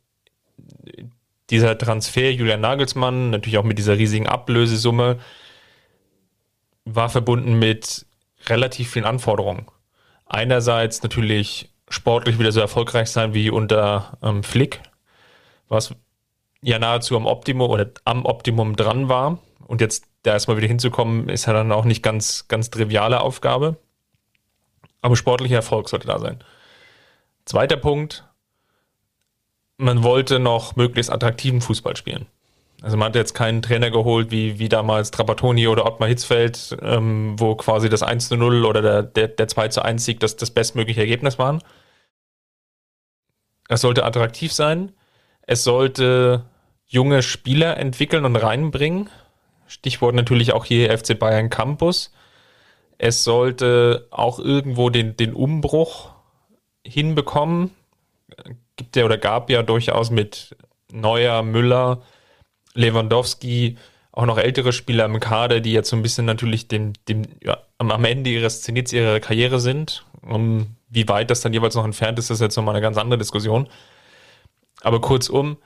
dieser Transfer Julian Nagelsmann, natürlich auch mit dieser riesigen Ablösesumme, war verbunden mit relativ vielen Anforderungen. Einerseits natürlich sportlich wieder so erfolgreich sein wie unter ähm, Flick, was ja nahezu am Optimum oder am Optimum dran war. Und jetzt da erstmal wieder hinzukommen, ist ja dann auch nicht ganz, ganz triviale Aufgabe. Aber sportlicher Erfolg sollte da sein. Zweiter Punkt, man wollte noch möglichst attraktiven Fußball spielen. Also man hat jetzt keinen Trainer geholt wie, wie damals Trapattoni oder Ottmar Hitzfeld, ähm, wo quasi das 1 zu 0 oder der, der, der 2 zu 1 Sieg das, das bestmögliche Ergebnis waren. Es sollte attraktiv sein. Es sollte junge Spieler entwickeln und reinbringen. Stichwort natürlich auch hier FC Bayern Campus. Es sollte auch irgendwo den, den Umbruch hinbekommen. Gibt ja oder gab ja durchaus mit Neuer, Müller, Lewandowski auch noch ältere Spieler im Kader, die jetzt so ein bisschen natürlich dem, dem, ja, am Ende ihres Zenits ihrer Karriere sind. Um, wie weit das dann jeweils noch entfernt ist, ist jetzt nochmal eine ganz andere Diskussion. Aber kurzum,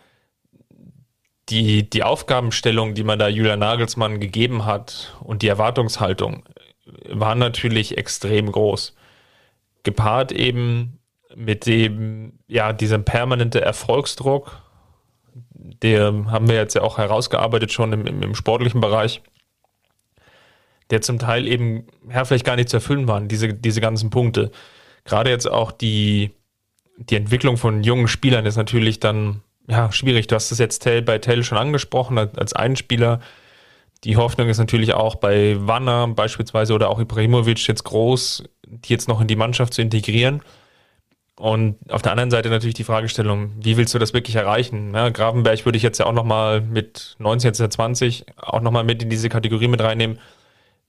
die, die Aufgabenstellung, die man da Julian Nagelsmann gegeben hat und die Erwartungshaltung waren natürlich extrem groß. Gepaart eben mit dem, ja, diesem permanente Erfolgsdruck, der haben wir jetzt ja auch herausgearbeitet schon im, im, im sportlichen Bereich, der zum Teil eben, ja, vielleicht gar nicht zu erfüllen waren, diese, diese ganzen Punkte gerade jetzt auch die, die Entwicklung von jungen Spielern ist natürlich dann ja, schwierig. Du hast es jetzt bei Tell schon angesprochen, als einen Spieler, Die Hoffnung ist natürlich auch bei Wanner beispielsweise oder auch Ibrahimovic jetzt groß, die jetzt noch in die Mannschaft zu integrieren. Und auf der anderen Seite natürlich die Fragestellung, wie willst du das wirklich erreichen? Ja, Gravenberg würde ich jetzt ja auch nochmal mit 19, jetzt 20 auch nochmal mit in diese Kategorie mit reinnehmen.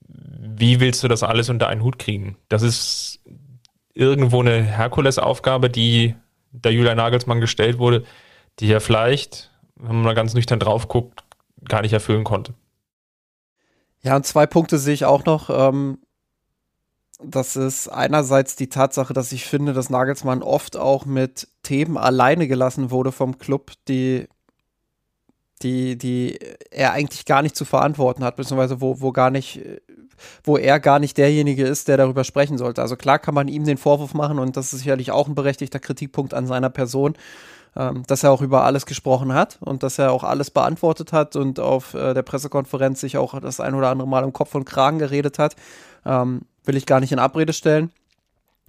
Wie willst du das alles unter einen Hut kriegen? Das ist irgendwo eine Herkulesaufgabe, die der Julian Nagelsmann gestellt wurde, die er vielleicht, wenn man ganz nüchtern drauf guckt, gar nicht erfüllen konnte. Ja, und zwei Punkte sehe ich auch noch. Ähm, das ist einerseits die Tatsache, dass ich finde, dass Nagelsmann oft auch mit Themen alleine gelassen wurde vom Club, die, die, die er eigentlich gar nicht zu verantworten hat, beziehungsweise wo, wo gar nicht, wo er gar nicht derjenige ist, der darüber sprechen sollte. Also klar kann man ihm den Vorwurf machen und das ist sicherlich auch ein berechtigter Kritikpunkt an seiner Person, ähm, dass er auch über alles gesprochen hat und dass er auch alles beantwortet hat und auf äh, der Pressekonferenz sich auch das ein oder andere Mal im Kopf und Kragen geredet hat. Ähm, will ich gar nicht in Abrede stellen.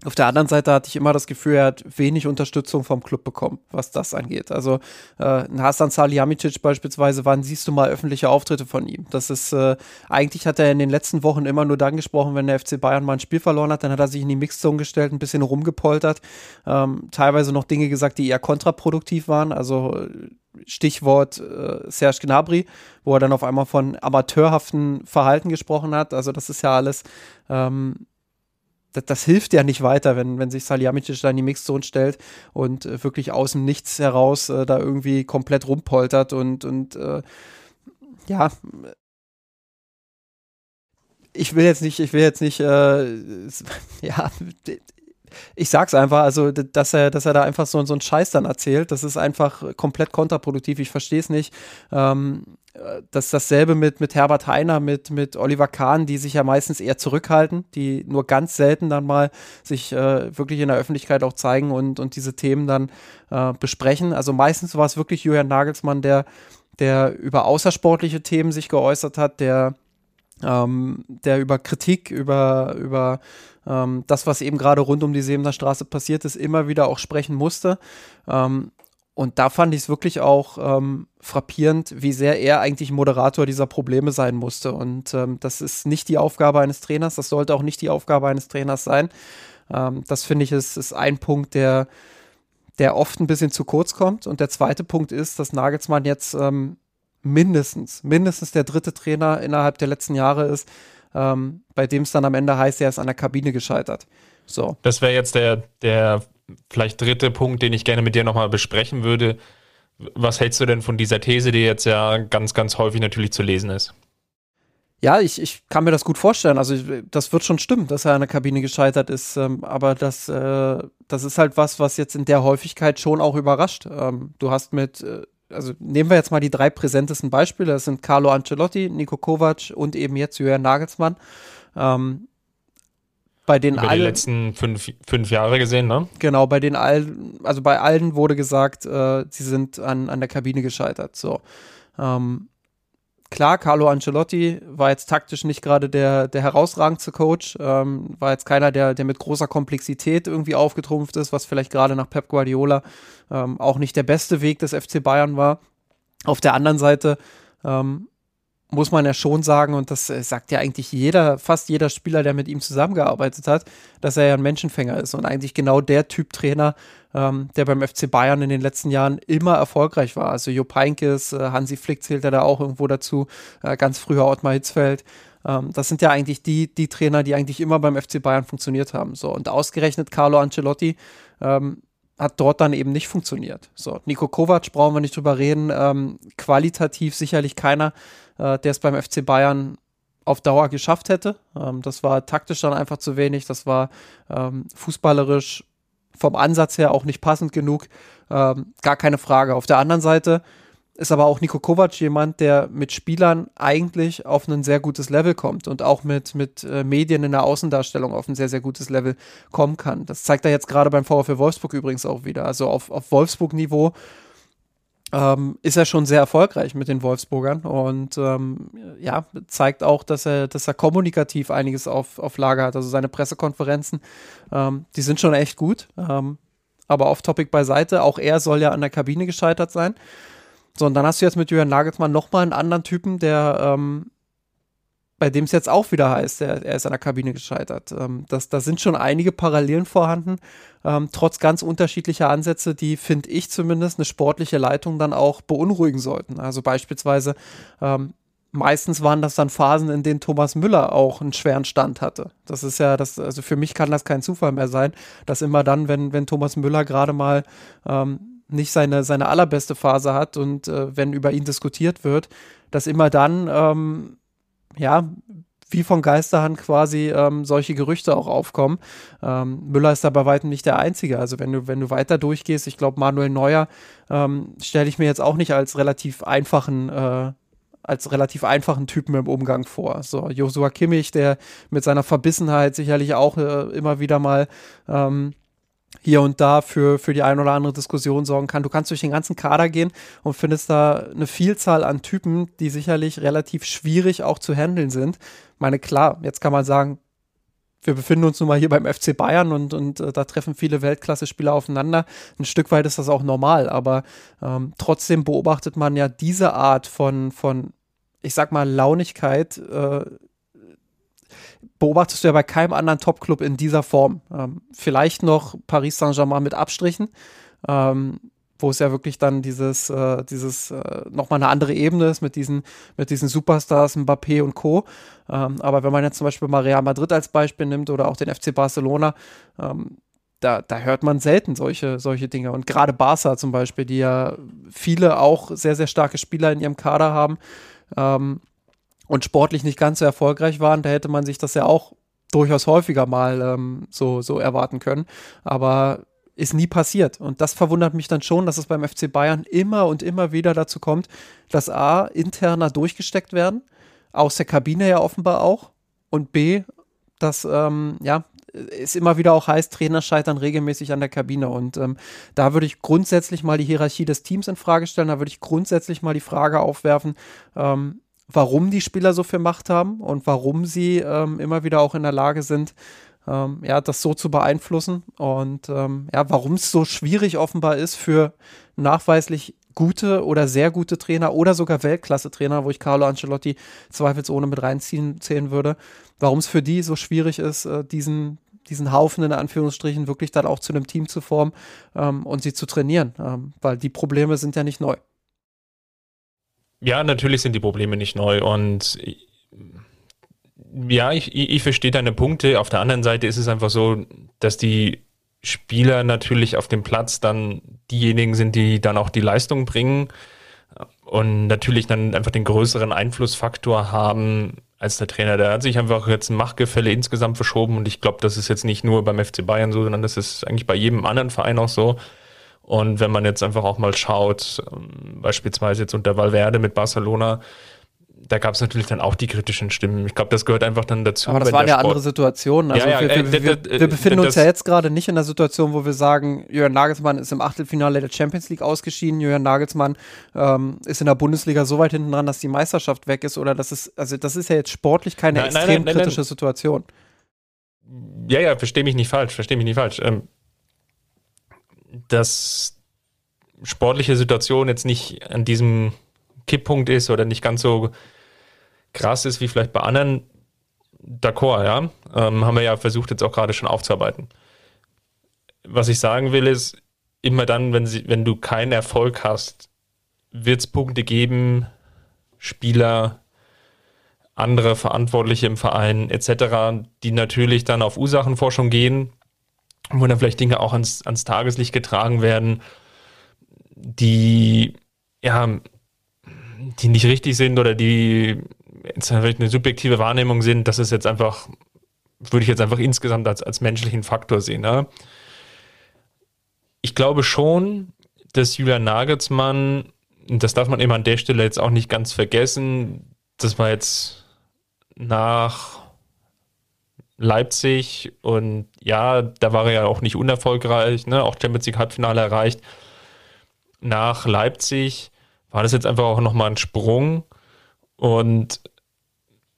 Auf der anderen Seite hatte ich immer das Gefühl, er hat wenig Unterstützung vom Club bekommen, was das angeht. Also äh, Hasan Salihamidzic beispielsweise, wann siehst du mal öffentliche Auftritte von ihm? Das ist, äh, eigentlich hat er in den letzten Wochen immer nur dann gesprochen, wenn der FC Bayern mal ein Spiel verloren hat, dann hat er sich in die Mixzone gestellt, ein bisschen rumgepoltert, ähm, teilweise noch Dinge gesagt, die eher kontraproduktiv waren, also Stichwort äh, Serge Gnabry, wo er dann auf einmal von amateurhaften Verhalten gesprochen hat. Also das ist ja alles ähm, das, das, hilft ja nicht weiter, wenn, wenn sich Salihamidzic da in die Mixzone stellt und äh, wirklich aus dem Nichts heraus äh, da irgendwie komplett rumpoltert und, und äh, ja, ich will jetzt nicht, ich will jetzt nicht, äh, ja, ich sag's einfach, also dass er, dass er da einfach so, so einen Scheiß dann erzählt, das ist einfach komplett kontraproduktiv. Ich verstehe es nicht. Ähm, das dasselbe mit, mit Herbert Heiner, mit, mit Oliver Kahn, die sich ja meistens eher zurückhalten, die nur ganz selten dann mal sich äh, wirklich in der Öffentlichkeit auch zeigen und, und diese Themen dann äh, besprechen. Also meistens war es wirklich Julian Nagelsmann, der, der über außersportliche Themen sich geäußert hat, der ähm, der über Kritik, über, über ähm, das, was eben gerade rund um die Sebener Straße passiert ist, immer wieder auch sprechen musste. Ähm, und da fand ich es wirklich auch ähm, frappierend, wie sehr er eigentlich Moderator dieser Probleme sein musste. Und ähm, das ist nicht die Aufgabe eines Trainers, das sollte auch nicht die Aufgabe eines Trainers sein. Ähm, das finde ich ist, ist ein Punkt, der, der oft ein bisschen zu kurz kommt. Und der zweite Punkt ist, dass Nagelsmann jetzt ähm, mindestens, mindestens der dritte Trainer innerhalb der letzten Jahre ist, ähm, bei dem es dann am Ende heißt, er ist an der Kabine gescheitert. So. Das wäre jetzt der, der vielleicht dritte Punkt, den ich gerne mit dir nochmal besprechen würde. Was hältst du denn von dieser These, die jetzt ja ganz, ganz häufig natürlich zu lesen ist? Ja, ich, ich kann mir das gut vorstellen. Also das wird schon stimmen, dass er an der Kabine gescheitert ist. Ähm, aber das, äh, das ist halt was, was jetzt in der Häufigkeit schon auch überrascht. Ähm, du hast mit äh, also nehmen wir jetzt mal die drei präsentesten Beispiele. Das sind Carlo Ancelotti, Nico Kovac und eben jetzt Jürgen Nagelsmann. Ähm, bei den Über allen, die letzten fünf, fünf Jahre gesehen, ne? Genau, bei den allen, also bei allen wurde gesagt, äh, sie sind an, an der Kabine gescheitert. So. Ähm, klar, Carlo Ancelotti war jetzt taktisch nicht gerade der, der herausragendste Coach, ähm, war jetzt keiner, der, der mit großer Komplexität irgendwie aufgetrumpft ist, was vielleicht gerade nach Pep Guardiola ähm, auch nicht der beste Weg des FC Bayern war. Auf der anderen Seite ähm, muss man ja schon sagen, und das äh, sagt ja eigentlich jeder, fast jeder Spieler, der mit ihm zusammengearbeitet hat, dass er ja ein Menschenfänger ist und eigentlich genau der Typ Trainer, ähm, der beim FC Bayern in den letzten Jahren immer erfolgreich war. Also Jupp Heynckes, äh, Hansi Flick zählt er da auch irgendwo dazu, äh, ganz früher Ottmar Hitzfeld. Ähm, das sind ja eigentlich die, die Trainer, die eigentlich immer beim FC Bayern funktioniert haben. So, und ausgerechnet Carlo Ancelotti ähm, hat dort dann eben nicht funktioniert. So, Nico Kovac brauchen wir nicht drüber reden. Ähm, qualitativ sicherlich keiner, äh, der es beim FC Bayern auf Dauer geschafft hätte. Ähm, das war taktisch dann einfach zu wenig. Das war ähm, fußballerisch vom Ansatz her auch nicht passend genug. Ähm, gar keine Frage. Auf der anderen Seite ist aber auch Nico Kovac jemand, der mit Spielern eigentlich auf ein sehr gutes Level kommt und auch mit, mit äh, Medien in der Außendarstellung auf ein sehr, sehr gutes Level kommen kann. Das zeigt er jetzt gerade beim VfL Wolfsburg übrigens auch wieder. Also auf, auf Wolfsburg-Niveau ähm, ist er schon sehr erfolgreich mit den Wolfsburgern und ähm, ja, zeigt auch, dass er, dass er kommunikativ einiges auf, auf Lager hat. Also seine Pressekonferenzen, ähm, die sind schon echt gut. Ähm, aber off-topic beiseite, auch er soll ja an der Kabine gescheitert sein. So, und dann hast du jetzt mit Jürgen Nagelsmann nochmal einen anderen Typen, der, ähm, bei dem es jetzt auch wieder heißt, er, er ist an der Kabine gescheitert. Ähm, das, da sind schon einige Parallelen vorhanden, ähm, trotz ganz unterschiedlicher Ansätze, die, finde ich zumindest, eine sportliche Leitung dann auch beunruhigen sollten. Also beispielsweise, ähm, meistens waren das dann Phasen, in denen Thomas Müller auch einen schweren Stand hatte. Das ist ja, das, also für mich kann das kein Zufall mehr sein, dass immer dann, wenn, wenn Thomas Müller gerade mal ähm, nicht seine, seine allerbeste Phase hat und äh, wenn über ihn diskutiert wird, dass immer dann ähm, ja, wie von Geisterhand quasi ähm, solche Gerüchte auch aufkommen. Ähm, Müller ist da bei weitem nicht der Einzige. Also wenn du, wenn du weiter durchgehst, ich glaube, Manuel Neuer ähm, stelle ich mir jetzt auch nicht als relativ einfachen äh, als relativ einfachen Typen im Umgang vor. So, Josua Kimmich, der mit seiner Verbissenheit sicherlich auch äh, immer wieder mal ähm, hier und da für, für die ein oder andere Diskussion sorgen kann. Du kannst durch den ganzen Kader gehen und findest da eine Vielzahl an Typen, die sicherlich relativ schwierig auch zu handeln sind. Ich meine, klar, jetzt kann man sagen, wir befinden uns nun mal hier beim FC Bayern und, und äh, da treffen viele Weltklasse-Spieler aufeinander. Ein Stück weit ist das auch normal, aber ähm, trotzdem beobachtet man ja diese Art von, von ich sag mal, Launigkeit äh, beobachtest du ja bei keinem anderen Top-Club in dieser Form. Ähm, vielleicht noch Paris Saint-Germain mit Abstrichen, ähm, wo es ja wirklich dann dieses, äh, dieses äh, nochmal eine andere Ebene ist mit diesen, mit diesen Superstars, Mbappé und Co. Ähm, aber wenn man jetzt zum Beispiel mal Real Madrid als Beispiel nimmt oder auch den FC Barcelona, ähm, da, da hört man selten solche, solche Dinge. Und gerade Barca zum Beispiel, die ja viele auch sehr, sehr starke Spieler in ihrem Kader haben, ähm, und sportlich nicht ganz so erfolgreich waren, da hätte man sich das ja auch durchaus häufiger mal ähm, so, so erwarten können. Aber ist nie passiert. Und das verwundert mich dann schon, dass es beim FC Bayern immer und immer wieder dazu kommt, dass A, interner durchgesteckt werden, aus der Kabine ja offenbar auch, und B, dass, ähm, ja, es immer wieder auch heißt, Trainer scheitern regelmäßig an der Kabine. Und ähm, da würde ich grundsätzlich mal die Hierarchie des Teams in Frage stellen. Da würde ich grundsätzlich mal die Frage aufwerfen, ähm, warum die Spieler so viel Macht haben und warum sie ähm, immer wieder auch in der Lage sind, ähm, ja, das so zu beeinflussen und ähm, ja, warum es so schwierig offenbar ist für nachweislich gute oder sehr gute Trainer oder sogar Weltklasse-Trainer, wo ich Carlo Ancelotti zweifelsohne mit reinziehen zählen würde, warum es für die so schwierig ist, äh, diesen, diesen Haufen in Anführungsstrichen wirklich dann auch zu einem Team zu formen ähm, und sie zu trainieren, ähm, weil die Probleme sind ja nicht neu. Ja, natürlich sind die Probleme nicht neu und ja, ich, ich verstehe deine Punkte. Auf der anderen Seite ist es einfach so, dass die Spieler natürlich auf dem Platz dann diejenigen sind, die dann auch die Leistung bringen und natürlich dann einfach den größeren Einflussfaktor haben als der Trainer. Da hat sich einfach jetzt ein Machtgefälle insgesamt verschoben und ich glaube, das ist jetzt nicht nur beim FC Bayern so, sondern das ist eigentlich bei jedem anderen Verein auch so. Und wenn man jetzt einfach auch mal schaut, ähm, beispielsweise jetzt unter Valverde mit Barcelona, da gab es natürlich dann auch die kritischen Stimmen. Ich glaube, das gehört einfach dann dazu. Aber das waren ja Sport andere Situationen. Also ja, ja, wir, wir, äh, wir, wir, befinden uns ja jetzt gerade nicht in der Situation, wo wir sagen, Jürgen Nagelsmann ist im Achtelfinale der Champions League ausgeschieden, Jürgen Nagelsmann ähm, ist in der Bundesliga so weit hinten dran, dass die Meisterschaft weg ist oder das ist, also das ist ja jetzt sportlich keine nein, extrem nein, nein, kritische Situation. Ja, ja, verstehe mich nicht falsch, verstehe mich nicht falsch. Ähm, dass sportliche Situation jetzt nicht an diesem Kipppunkt ist oder nicht ganz so krass ist wie vielleicht bei anderen, d'accord, ja. Ähm, haben wir ja versucht, jetzt auch gerade schon aufzuarbeiten. Was ich sagen will, ist, immer dann, wenn, sie, wenn du keinen Erfolg hast, wird es Punkte geben, Spieler, andere Verantwortliche im Verein etc., die natürlich dann auf Ursachenforschung gehen wo dann vielleicht Dinge auch ans, ans Tageslicht getragen werden, die ja, die nicht richtig sind oder die jetzt vielleicht eine subjektive Wahrnehmung sind, das ist jetzt einfach, würde ich jetzt einfach insgesamt als, als menschlichen Faktor sehen. Ne? Ich glaube schon, dass Julian Nagelsmann, das darf man immer an der Stelle jetzt auch nicht ganz vergessen, das war jetzt nach Leipzig und ja, da war er ja auch nicht unerfolgreich, ne? auch Champions League Halbfinale erreicht. Nach Leipzig war das jetzt einfach auch nochmal ein Sprung und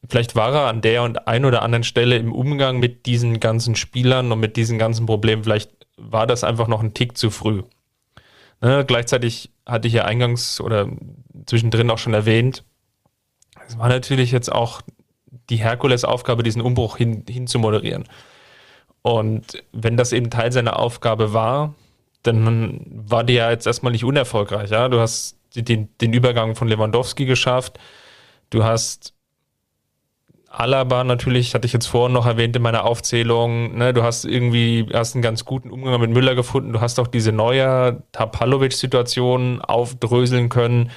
vielleicht war er an der und ein oder anderen Stelle im Umgang mit diesen ganzen Spielern und mit diesen ganzen Problemen, vielleicht war das einfach noch ein Tick zu früh. Ne? Gleichzeitig hatte ich ja eingangs oder zwischendrin auch schon erwähnt, es war natürlich jetzt auch die Herkulesaufgabe, diesen Umbruch hin, hin zu moderieren. Und wenn das eben Teil seiner Aufgabe war, dann war die ja jetzt erstmal nicht unerfolgreich. Ja? Du hast den, den Übergang von Lewandowski geschafft. Du hast Alaba natürlich, hatte ich jetzt vorhin noch erwähnt in meiner Aufzählung, ne, du hast irgendwie, hast einen ganz guten Umgang mit Müller gefunden, du hast auch diese neue Tapalovic-Situation aufdröseln können.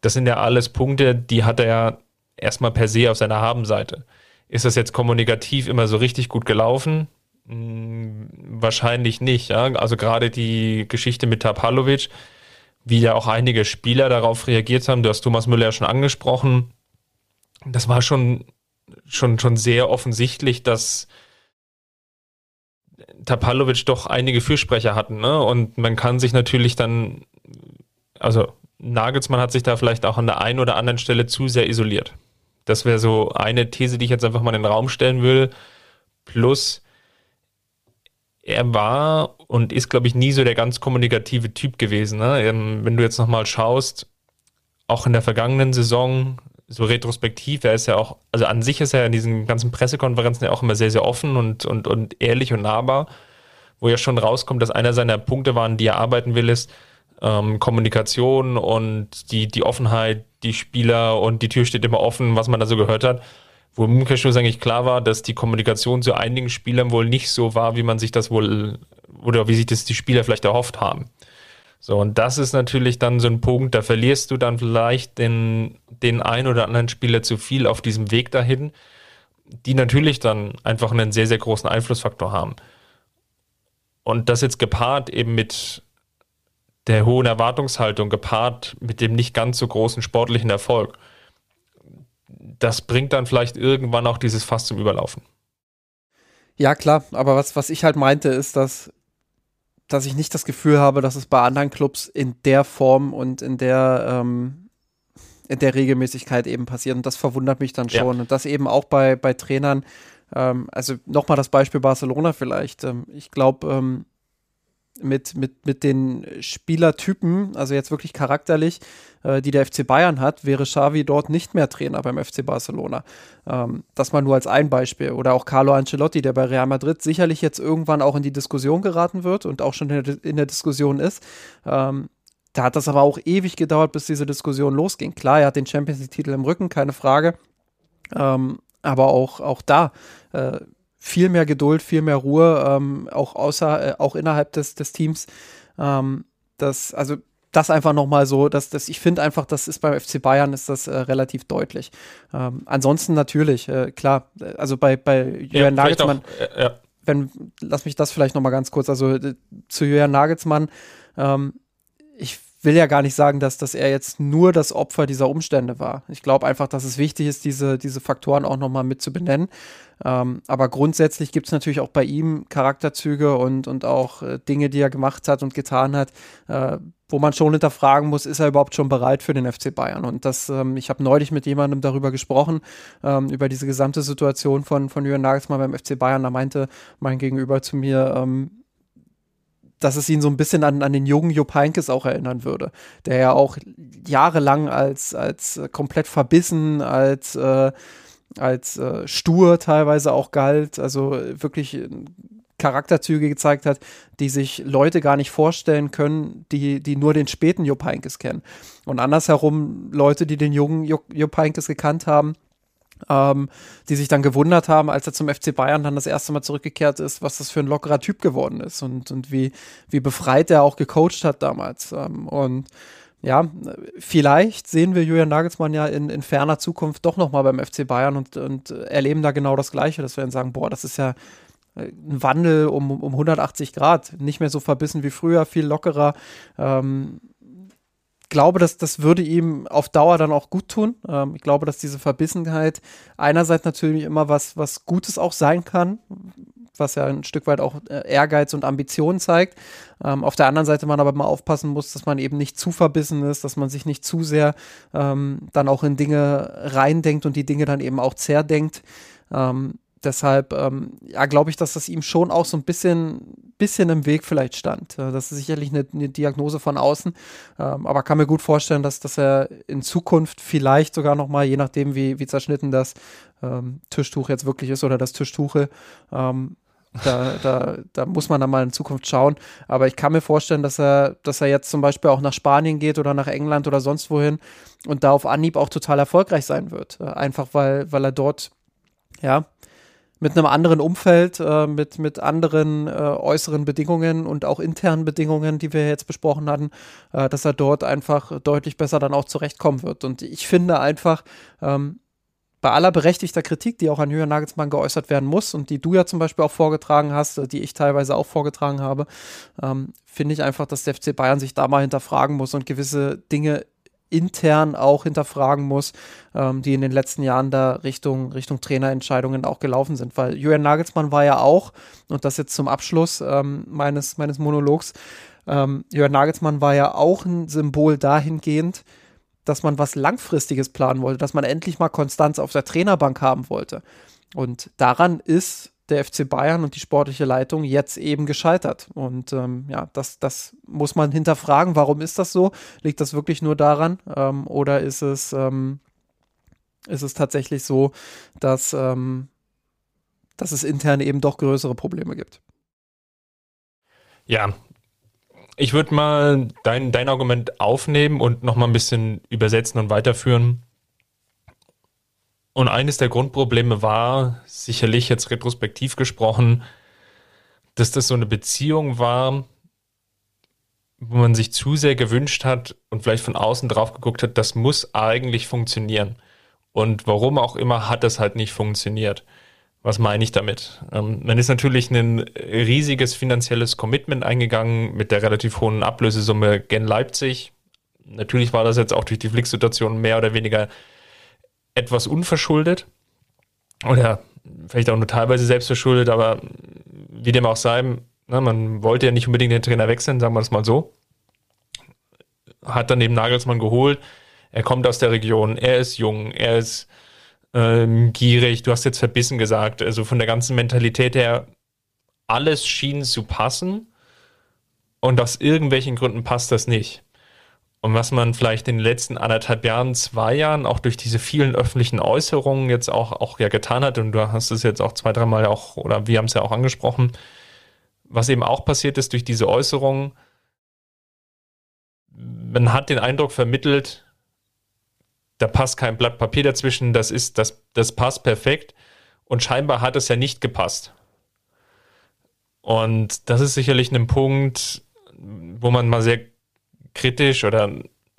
Das sind ja alles Punkte, die hat er ja erstmal per se auf seiner Habenseite. Ist das jetzt kommunikativ immer so richtig gut gelaufen? Hm, wahrscheinlich nicht. Ja? Also gerade die Geschichte mit Tapalovic, wie ja auch einige Spieler darauf reagiert haben, du hast Thomas Müller ja schon angesprochen, das war schon schon, schon sehr offensichtlich, dass Tapalovic doch einige Fürsprecher hatten. Ne? Und man kann sich natürlich dann, also Nagelsmann hat sich da vielleicht auch an der einen oder anderen Stelle zu sehr isoliert. Das wäre so eine These, die ich jetzt einfach mal in den Raum stellen will. Plus, er war und ist, glaube ich, nie so der ganz kommunikative Typ gewesen. Ne? Ähm, wenn du jetzt nochmal schaust, auch in der vergangenen Saison so retrospektiv, er ist ja auch, also an sich ist er in diesen ganzen Pressekonferenzen ja auch immer sehr, sehr offen und, und, und ehrlich und nahbar, wo ja schon rauskommt, dass einer seiner Punkte waren, die er arbeiten will, ist ähm, Kommunikation und die, die Offenheit, die Spieler und die Tür steht immer offen, was man da so gehört hat. Wo im Umkehrschluss eigentlich klar war, dass die Kommunikation zu einigen Spielern wohl nicht so war, wie man sich das wohl, oder wie sich das die Spieler vielleicht erhofft haben. So, und das ist natürlich dann so ein Punkt, da verlierst du dann vielleicht den, den ein oder anderen Spieler zu viel auf diesem Weg dahin, die natürlich dann einfach einen sehr, sehr großen Einflussfaktor haben. Und das jetzt gepaart eben mit der hohen Erwartungshaltung, gepaart mit dem nicht ganz so großen sportlichen Erfolg, das bringt dann vielleicht irgendwann auch dieses Fass zum Überlaufen. Ja, klar, aber was, was ich halt meinte, ist, dass dass ich nicht das Gefühl habe, dass es bei anderen Clubs in der Form und in der, ähm, in der Regelmäßigkeit eben passiert. Und das verwundert mich dann schon. Ja. Und das eben auch bei, bei Trainern. Ähm, also nochmal das Beispiel Barcelona vielleicht. Ähm, ich glaube, ähm, mit, mit, mit den Spielertypen, also jetzt wirklich charakterlich, äh, die der FC Bayern hat, wäre Xavi dort nicht mehr Trainer beim FC Barcelona. Ähm, das mal nur als ein Beispiel. Oder auch Carlo Ancelotti, der bei Real Madrid sicherlich jetzt irgendwann auch in die Diskussion geraten wird und auch schon in der, in der Diskussion ist. Ähm, da hat das aber auch ewig gedauert, bis diese Diskussion losging. Klar, er hat den Champions League-Titel im Rücken, keine Frage. Ähm, aber auch, auch da äh, viel mehr Geduld, viel mehr Ruhe, ähm, auch außer, äh, auch innerhalb des, des Teams. Ähm, das, also das einfach nochmal so, dass, dass ich finde einfach, das ist beim FC Bayern ist das äh, relativ deutlich. Ähm, ansonsten natürlich, äh, klar, also bei, bei Jürgen ja, Nagelsmann, auch, äh, ja. wenn, lass mich das vielleicht nochmal ganz kurz, also äh, zu Jürgen Nagelsmann, ähm, ich will ja gar nicht sagen, dass, dass er jetzt nur das Opfer dieser Umstände war. Ich glaube einfach, dass es wichtig ist, diese, diese Faktoren auch nochmal mit zu benennen. Ähm, aber grundsätzlich gibt es natürlich auch bei ihm Charakterzüge und, und auch äh, Dinge, die er gemacht hat und getan hat, äh, wo man schon hinterfragen muss, ist er überhaupt schon bereit für den FC Bayern? Und das, ähm, ich habe neulich mit jemandem darüber gesprochen, ähm, über diese gesamte Situation von, von Jürgen Nagelsmann beim FC Bayern. Da meinte mein Gegenüber zu mir, ähm, dass es ihn so ein bisschen an, an den jungen Jupp Heynckes auch erinnern würde, der ja auch jahrelang als, als komplett verbissen, als, äh, als äh, stur teilweise auch galt, also wirklich Charakterzüge gezeigt hat, die sich Leute gar nicht vorstellen können, die, die nur den späten Jupp Heynckes kennen. Und andersherum Leute, die den jungen Jupp Heynckes gekannt haben, ähm, die sich dann gewundert haben, als er zum FC Bayern dann das erste Mal zurückgekehrt ist, was das für ein lockerer Typ geworden ist und, und wie, wie befreit er auch gecoacht hat damals. Ähm, und ja, vielleicht sehen wir Julian Nagelsmann ja in, in ferner Zukunft doch nochmal beim FC Bayern und, und erleben da genau das Gleiche, dass wir dann sagen, boah, das ist ja ein Wandel um, um 180 Grad, nicht mehr so verbissen wie früher, viel lockerer. Ähm, glaube, dass das würde ihm auf Dauer dann auch gut tun. Ähm, ich glaube, dass diese Verbissenheit einerseits natürlich immer was, was Gutes auch sein kann, was ja ein Stück weit auch äh, Ehrgeiz und Ambition zeigt. Ähm, auf der anderen Seite man aber mal aufpassen muss, dass man eben nicht zu verbissen ist, dass man sich nicht zu sehr ähm, dann auch in Dinge reindenkt und die Dinge dann eben auch zerdenkt. Ähm, deshalb, ähm, ja, glaube ich, dass das ihm schon auch so ein bisschen, bisschen im Weg vielleicht stand. Das ist sicherlich eine, eine Diagnose von außen, ähm, aber kann mir gut vorstellen, dass, dass er in Zukunft vielleicht sogar noch mal, je nachdem, wie, wie zerschnitten das ähm, Tischtuch jetzt wirklich ist oder das Tischtuche. Ähm, da, da, da muss man dann mal in Zukunft schauen. Aber ich kann mir vorstellen, dass er, dass er jetzt zum Beispiel auch nach Spanien geht oder nach England oder sonst wohin und da auf Anhieb auch total erfolgreich sein wird. Äh, einfach weil, weil er dort, ja, mit einem anderen Umfeld, äh, mit, mit anderen äh, äußeren Bedingungen und auch internen Bedingungen, die wir jetzt besprochen hatten, äh, dass er dort einfach deutlich besser dann auch zurechtkommen wird. Und ich finde einfach, ähm, bei aller berechtigter Kritik, die auch an Jürgen Nagelsmann geäußert werden muss und die du ja zum Beispiel auch vorgetragen hast, äh, die ich teilweise auch vorgetragen habe, ähm, finde ich einfach, dass der FC Bayern sich da mal hinterfragen muss und gewisse Dinge intern auch hinterfragen muss, ähm, die in den letzten Jahren da Richtung, Richtung Trainerentscheidungen auch gelaufen sind. Weil Jürgen Nagelsmann war ja auch, und das jetzt zum Abschluss ähm, meines, meines Monologs, ähm, Jürgen Nagelsmann war ja auch ein Symbol dahingehend, dass man was Langfristiges planen wollte, dass man endlich mal Konstanz auf der Trainerbank haben wollte. Und daran ist der FC Bayern und die sportliche Leitung jetzt eben gescheitert. Und ähm, ja, das, das muss man hinterfragen. Warum ist das so? Liegt das wirklich nur daran? Ähm, oder ist es, ähm, ist es tatsächlich so, dass, ähm, dass es intern eben doch größere Probleme gibt? Ja, ich würde mal dein, dein Argument aufnehmen und nochmal ein bisschen übersetzen und weiterführen. Und eines der Grundprobleme war, sicherlich jetzt retrospektiv gesprochen, dass das so eine Beziehung war, wo man sich zu sehr gewünscht hat und vielleicht von außen drauf geguckt hat, das muss eigentlich funktionieren. Und warum auch immer hat das halt nicht funktioniert. Was meine ich damit? Ähm, man ist natürlich ein riesiges finanzielles Commitment eingegangen mit der relativ hohen Ablösesumme gen Leipzig. Natürlich war das jetzt auch durch die Flick-Situation mehr oder weniger etwas unverschuldet oder vielleicht auch nur teilweise selbstverschuldet, aber wie dem auch sei, ne, man wollte ja nicht unbedingt den Trainer wechseln, sagen wir das mal so. Hat dann eben Nagelsmann geholt. Er kommt aus der Region, er ist jung, er ist ähm, gierig, du hast jetzt verbissen gesagt, also von der ganzen Mentalität her, alles schien zu passen und aus irgendwelchen Gründen passt das nicht. Und was man vielleicht in den letzten anderthalb Jahren, zwei Jahren auch durch diese vielen öffentlichen Äußerungen jetzt auch, auch ja getan hat, und du hast es jetzt auch zwei, dreimal auch, oder wir haben es ja auch angesprochen, was eben auch passiert ist durch diese Äußerungen, man hat den Eindruck vermittelt, da passt kein Blatt Papier dazwischen, das ist, das, das passt perfekt. Und scheinbar hat es ja nicht gepasst. Und das ist sicherlich ein Punkt, wo man mal sehr kritisch oder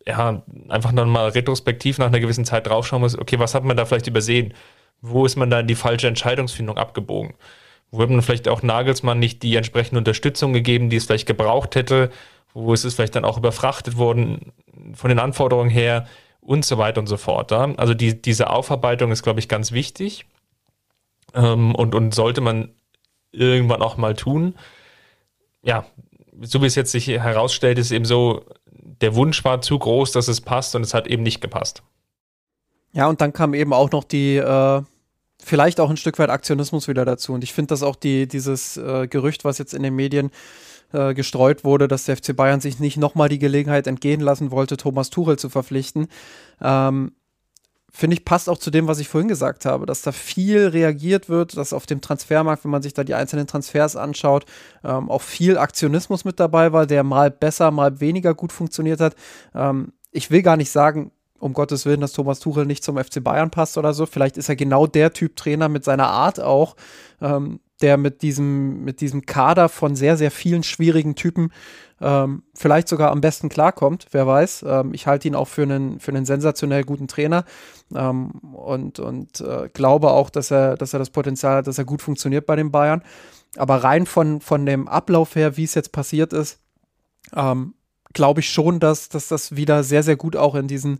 ja, einfach dann mal retrospektiv nach einer gewissen Zeit draufschauen muss, okay, was hat man da vielleicht übersehen? Wo ist man da in die falsche Entscheidungsfindung abgebogen? Wo hat man vielleicht auch Nagelsmann nicht die entsprechende Unterstützung gegeben, die es vielleicht gebraucht hätte? Wo ist es vielleicht dann auch überfrachtet worden von den Anforderungen her und so weiter und so fort? Ja? Also die, diese Aufarbeitung ist, glaube ich, ganz wichtig ähm, und, und sollte man irgendwann auch mal tun. Ja, so wie es jetzt sich herausstellt, ist eben so, der Wunsch war zu groß, dass es passt und es hat eben nicht gepasst. Ja, und dann kam eben auch noch die, äh, vielleicht auch ein Stück weit Aktionismus wieder dazu. Und ich finde, dass auch die, dieses äh, Gerücht, was jetzt in den Medien äh, gestreut wurde, dass der FC Bayern sich nicht nochmal die Gelegenheit entgehen lassen wollte, Thomas Tuchel zu verpflichten, ähm, finde ich, passt auch zu dem, was ich vorhin gesagt habe, dass da viel reagiert wird, dass auf dem Transfermarkt, wenn man sich da die einzelnen Transfers anschaut, ähm, auch viel Aktionismus mit dabei war, der mal besser, mal weniger gut funktioniert hat. Ähm, ich will gar nicht sagen, um Gottes Willen, dass Thomas Tuchel nicht zum FC Bayern passt oder so. Vielleicht ist er genau der Typ Trainer mit seiner Art auch, ähm, der mit diesem, mit diesem Kader von sehr, sehr vielen schwierigen Typen ähm, vielleicht sogar am besten klarkommt, wer weiß. Ähm, ich halte ihn auch für einen, für einen sensationell guten Trainer ähm, und, und äh, glaube auch, dass er, dass er das Potenzial hat, dass er gut funktioniert bei den Bayern. Aber rein von, von dem Ablauf her, wie es jetzt passiert ist, ähm, glaube ich schon, dass, dass das wieder sehr, sehr gut auch in diesen,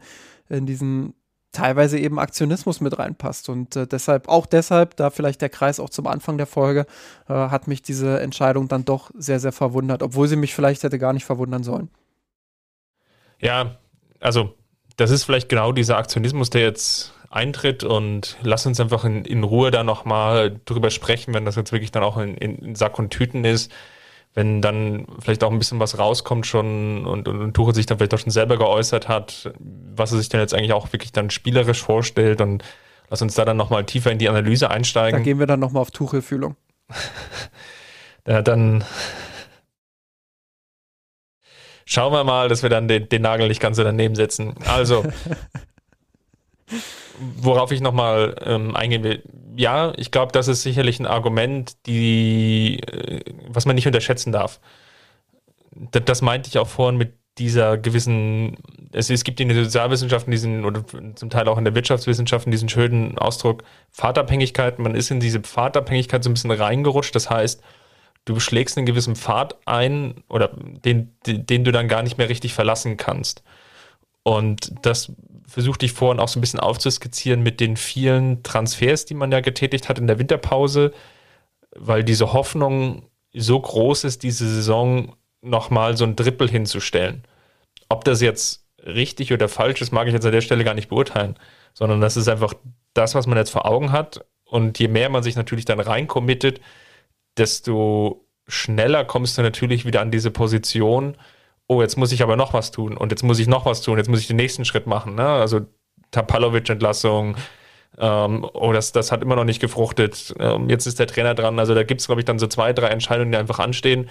in diesen teilweise eben Aktionismus mit reinpasst. Und äh, deshalb, auch deshalb, da vielleicht der Kreis auch zum Anfang der Folge, äh, hat mich diese Entscheidung dann doch sehr, sehr verwundert, obwohl sie mich vielleicht hätte gar nicht verwundern sollen. Ja, also das ist vielleicht genau dieser Aktionismus, der jetzt eintritt und lass uns einfach in, in Ruhe da nochmal drüber sprechen, wenn das jetzt wirklich dann auch in, in Sack und Tüten ist wenn dann vielleicht auch ein bisschen was rauskommt schon und, und, und Tuchel sich dann vielleicht auch schon selber geäußert hat, was er sich dann jetzt eigentlich auch wirklich dann spielerisch vorstellt und Lass uns da dann nochmal tiefer in die Analyse einsteigen. Da gehen wir dann nochmal auf Tuchelfühlung. ja, dann schauen wir mal, dass wir dann den, den Nagel nicht ganz so daneben setzen. Also, worauf ich nochmal ähm, eingehen will. Ja, ich glaube, das ist sicherlich ein Argument, die, äh, was man nicht unterschätzen darf. Das, das meinte ich auch vorhin mit dieser gewissen, es, es gibt in den Sozialwissenschaften diesen, oder zum Teil auch in der Wirtschaftswissenschaften diesen schönen Ausdruck Pfadabhängigkeit. Man ist in diese Pfadabhängigkeit so ein bisschen reingerutscht. Das heißt, du schlägst einen gewissen Pfad ein oder den, den du dann gar nicht mehr richtig verlassen kannst. Und das versuchte ich vorhin auch so ein bisschen aufzuskizzieren mit den vielen Transfers, die man ja getätigt hat in der Winterpause, weil diese Hoffnung so groß ist, diese Saison nochmal so ein Triple hinzustellen. Ob das jetzt richtig oder falsch ist, mag ich jetzt an der Stelle gar nicht beurteilen, sondern das ist einfach das, was man jetzt vor Augen hat. Und je mehr man sich natürlich dann reinkommittet, desto schneller kommst du natürlich wieder an diese Position, oh, jetzt muss ich aber noch was tun und jetzt muss ich noch was tun, jetzt muss ich den nächsten Schritt machen. Ne? Also Tapalovic-Entlassung, ähm, oh, das, das hat immer noch nicht gefruchtet, ähm, jetzt ist der Trainer dran. Also da gibt es, glaube ich, dann so zwei, drei Entscheidungen, die einfach anstehen,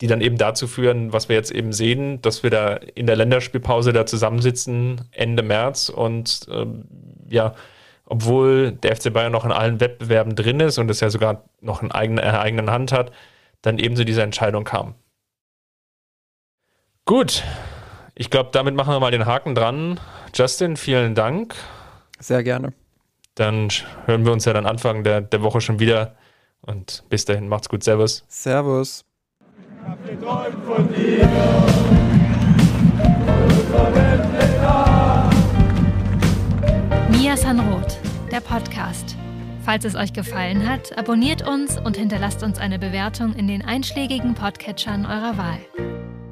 die dann eben dazu führen, was wir jetzt eben sehen, dass wir da in der Länderspielpause da zusammensitzen, Ende März und ähm, ja, obwohl der FC Bayern noch in allen Wettbewerben drin ist und es ja sogar noch in eigener, äh, eigenen Hand hat, dann ebenso diese Entscheidung kam. Gut, ich glaube, damit machen wir mal den Haken dran. Justin, vielen Dank. Sehr gerne. Dann hören wir uns ja dann Anfang der, der Woche schon wieder. Und bis dahin, macht's gut. Servus. Servus. Ich hab geträumt von dir. Mia Sanroth, der Podcast. Falls es euch gefallen hat, abonniert uns und hinterlasst uns eine Bewertung in den einschlägigen Podcatchern eurer Wahl.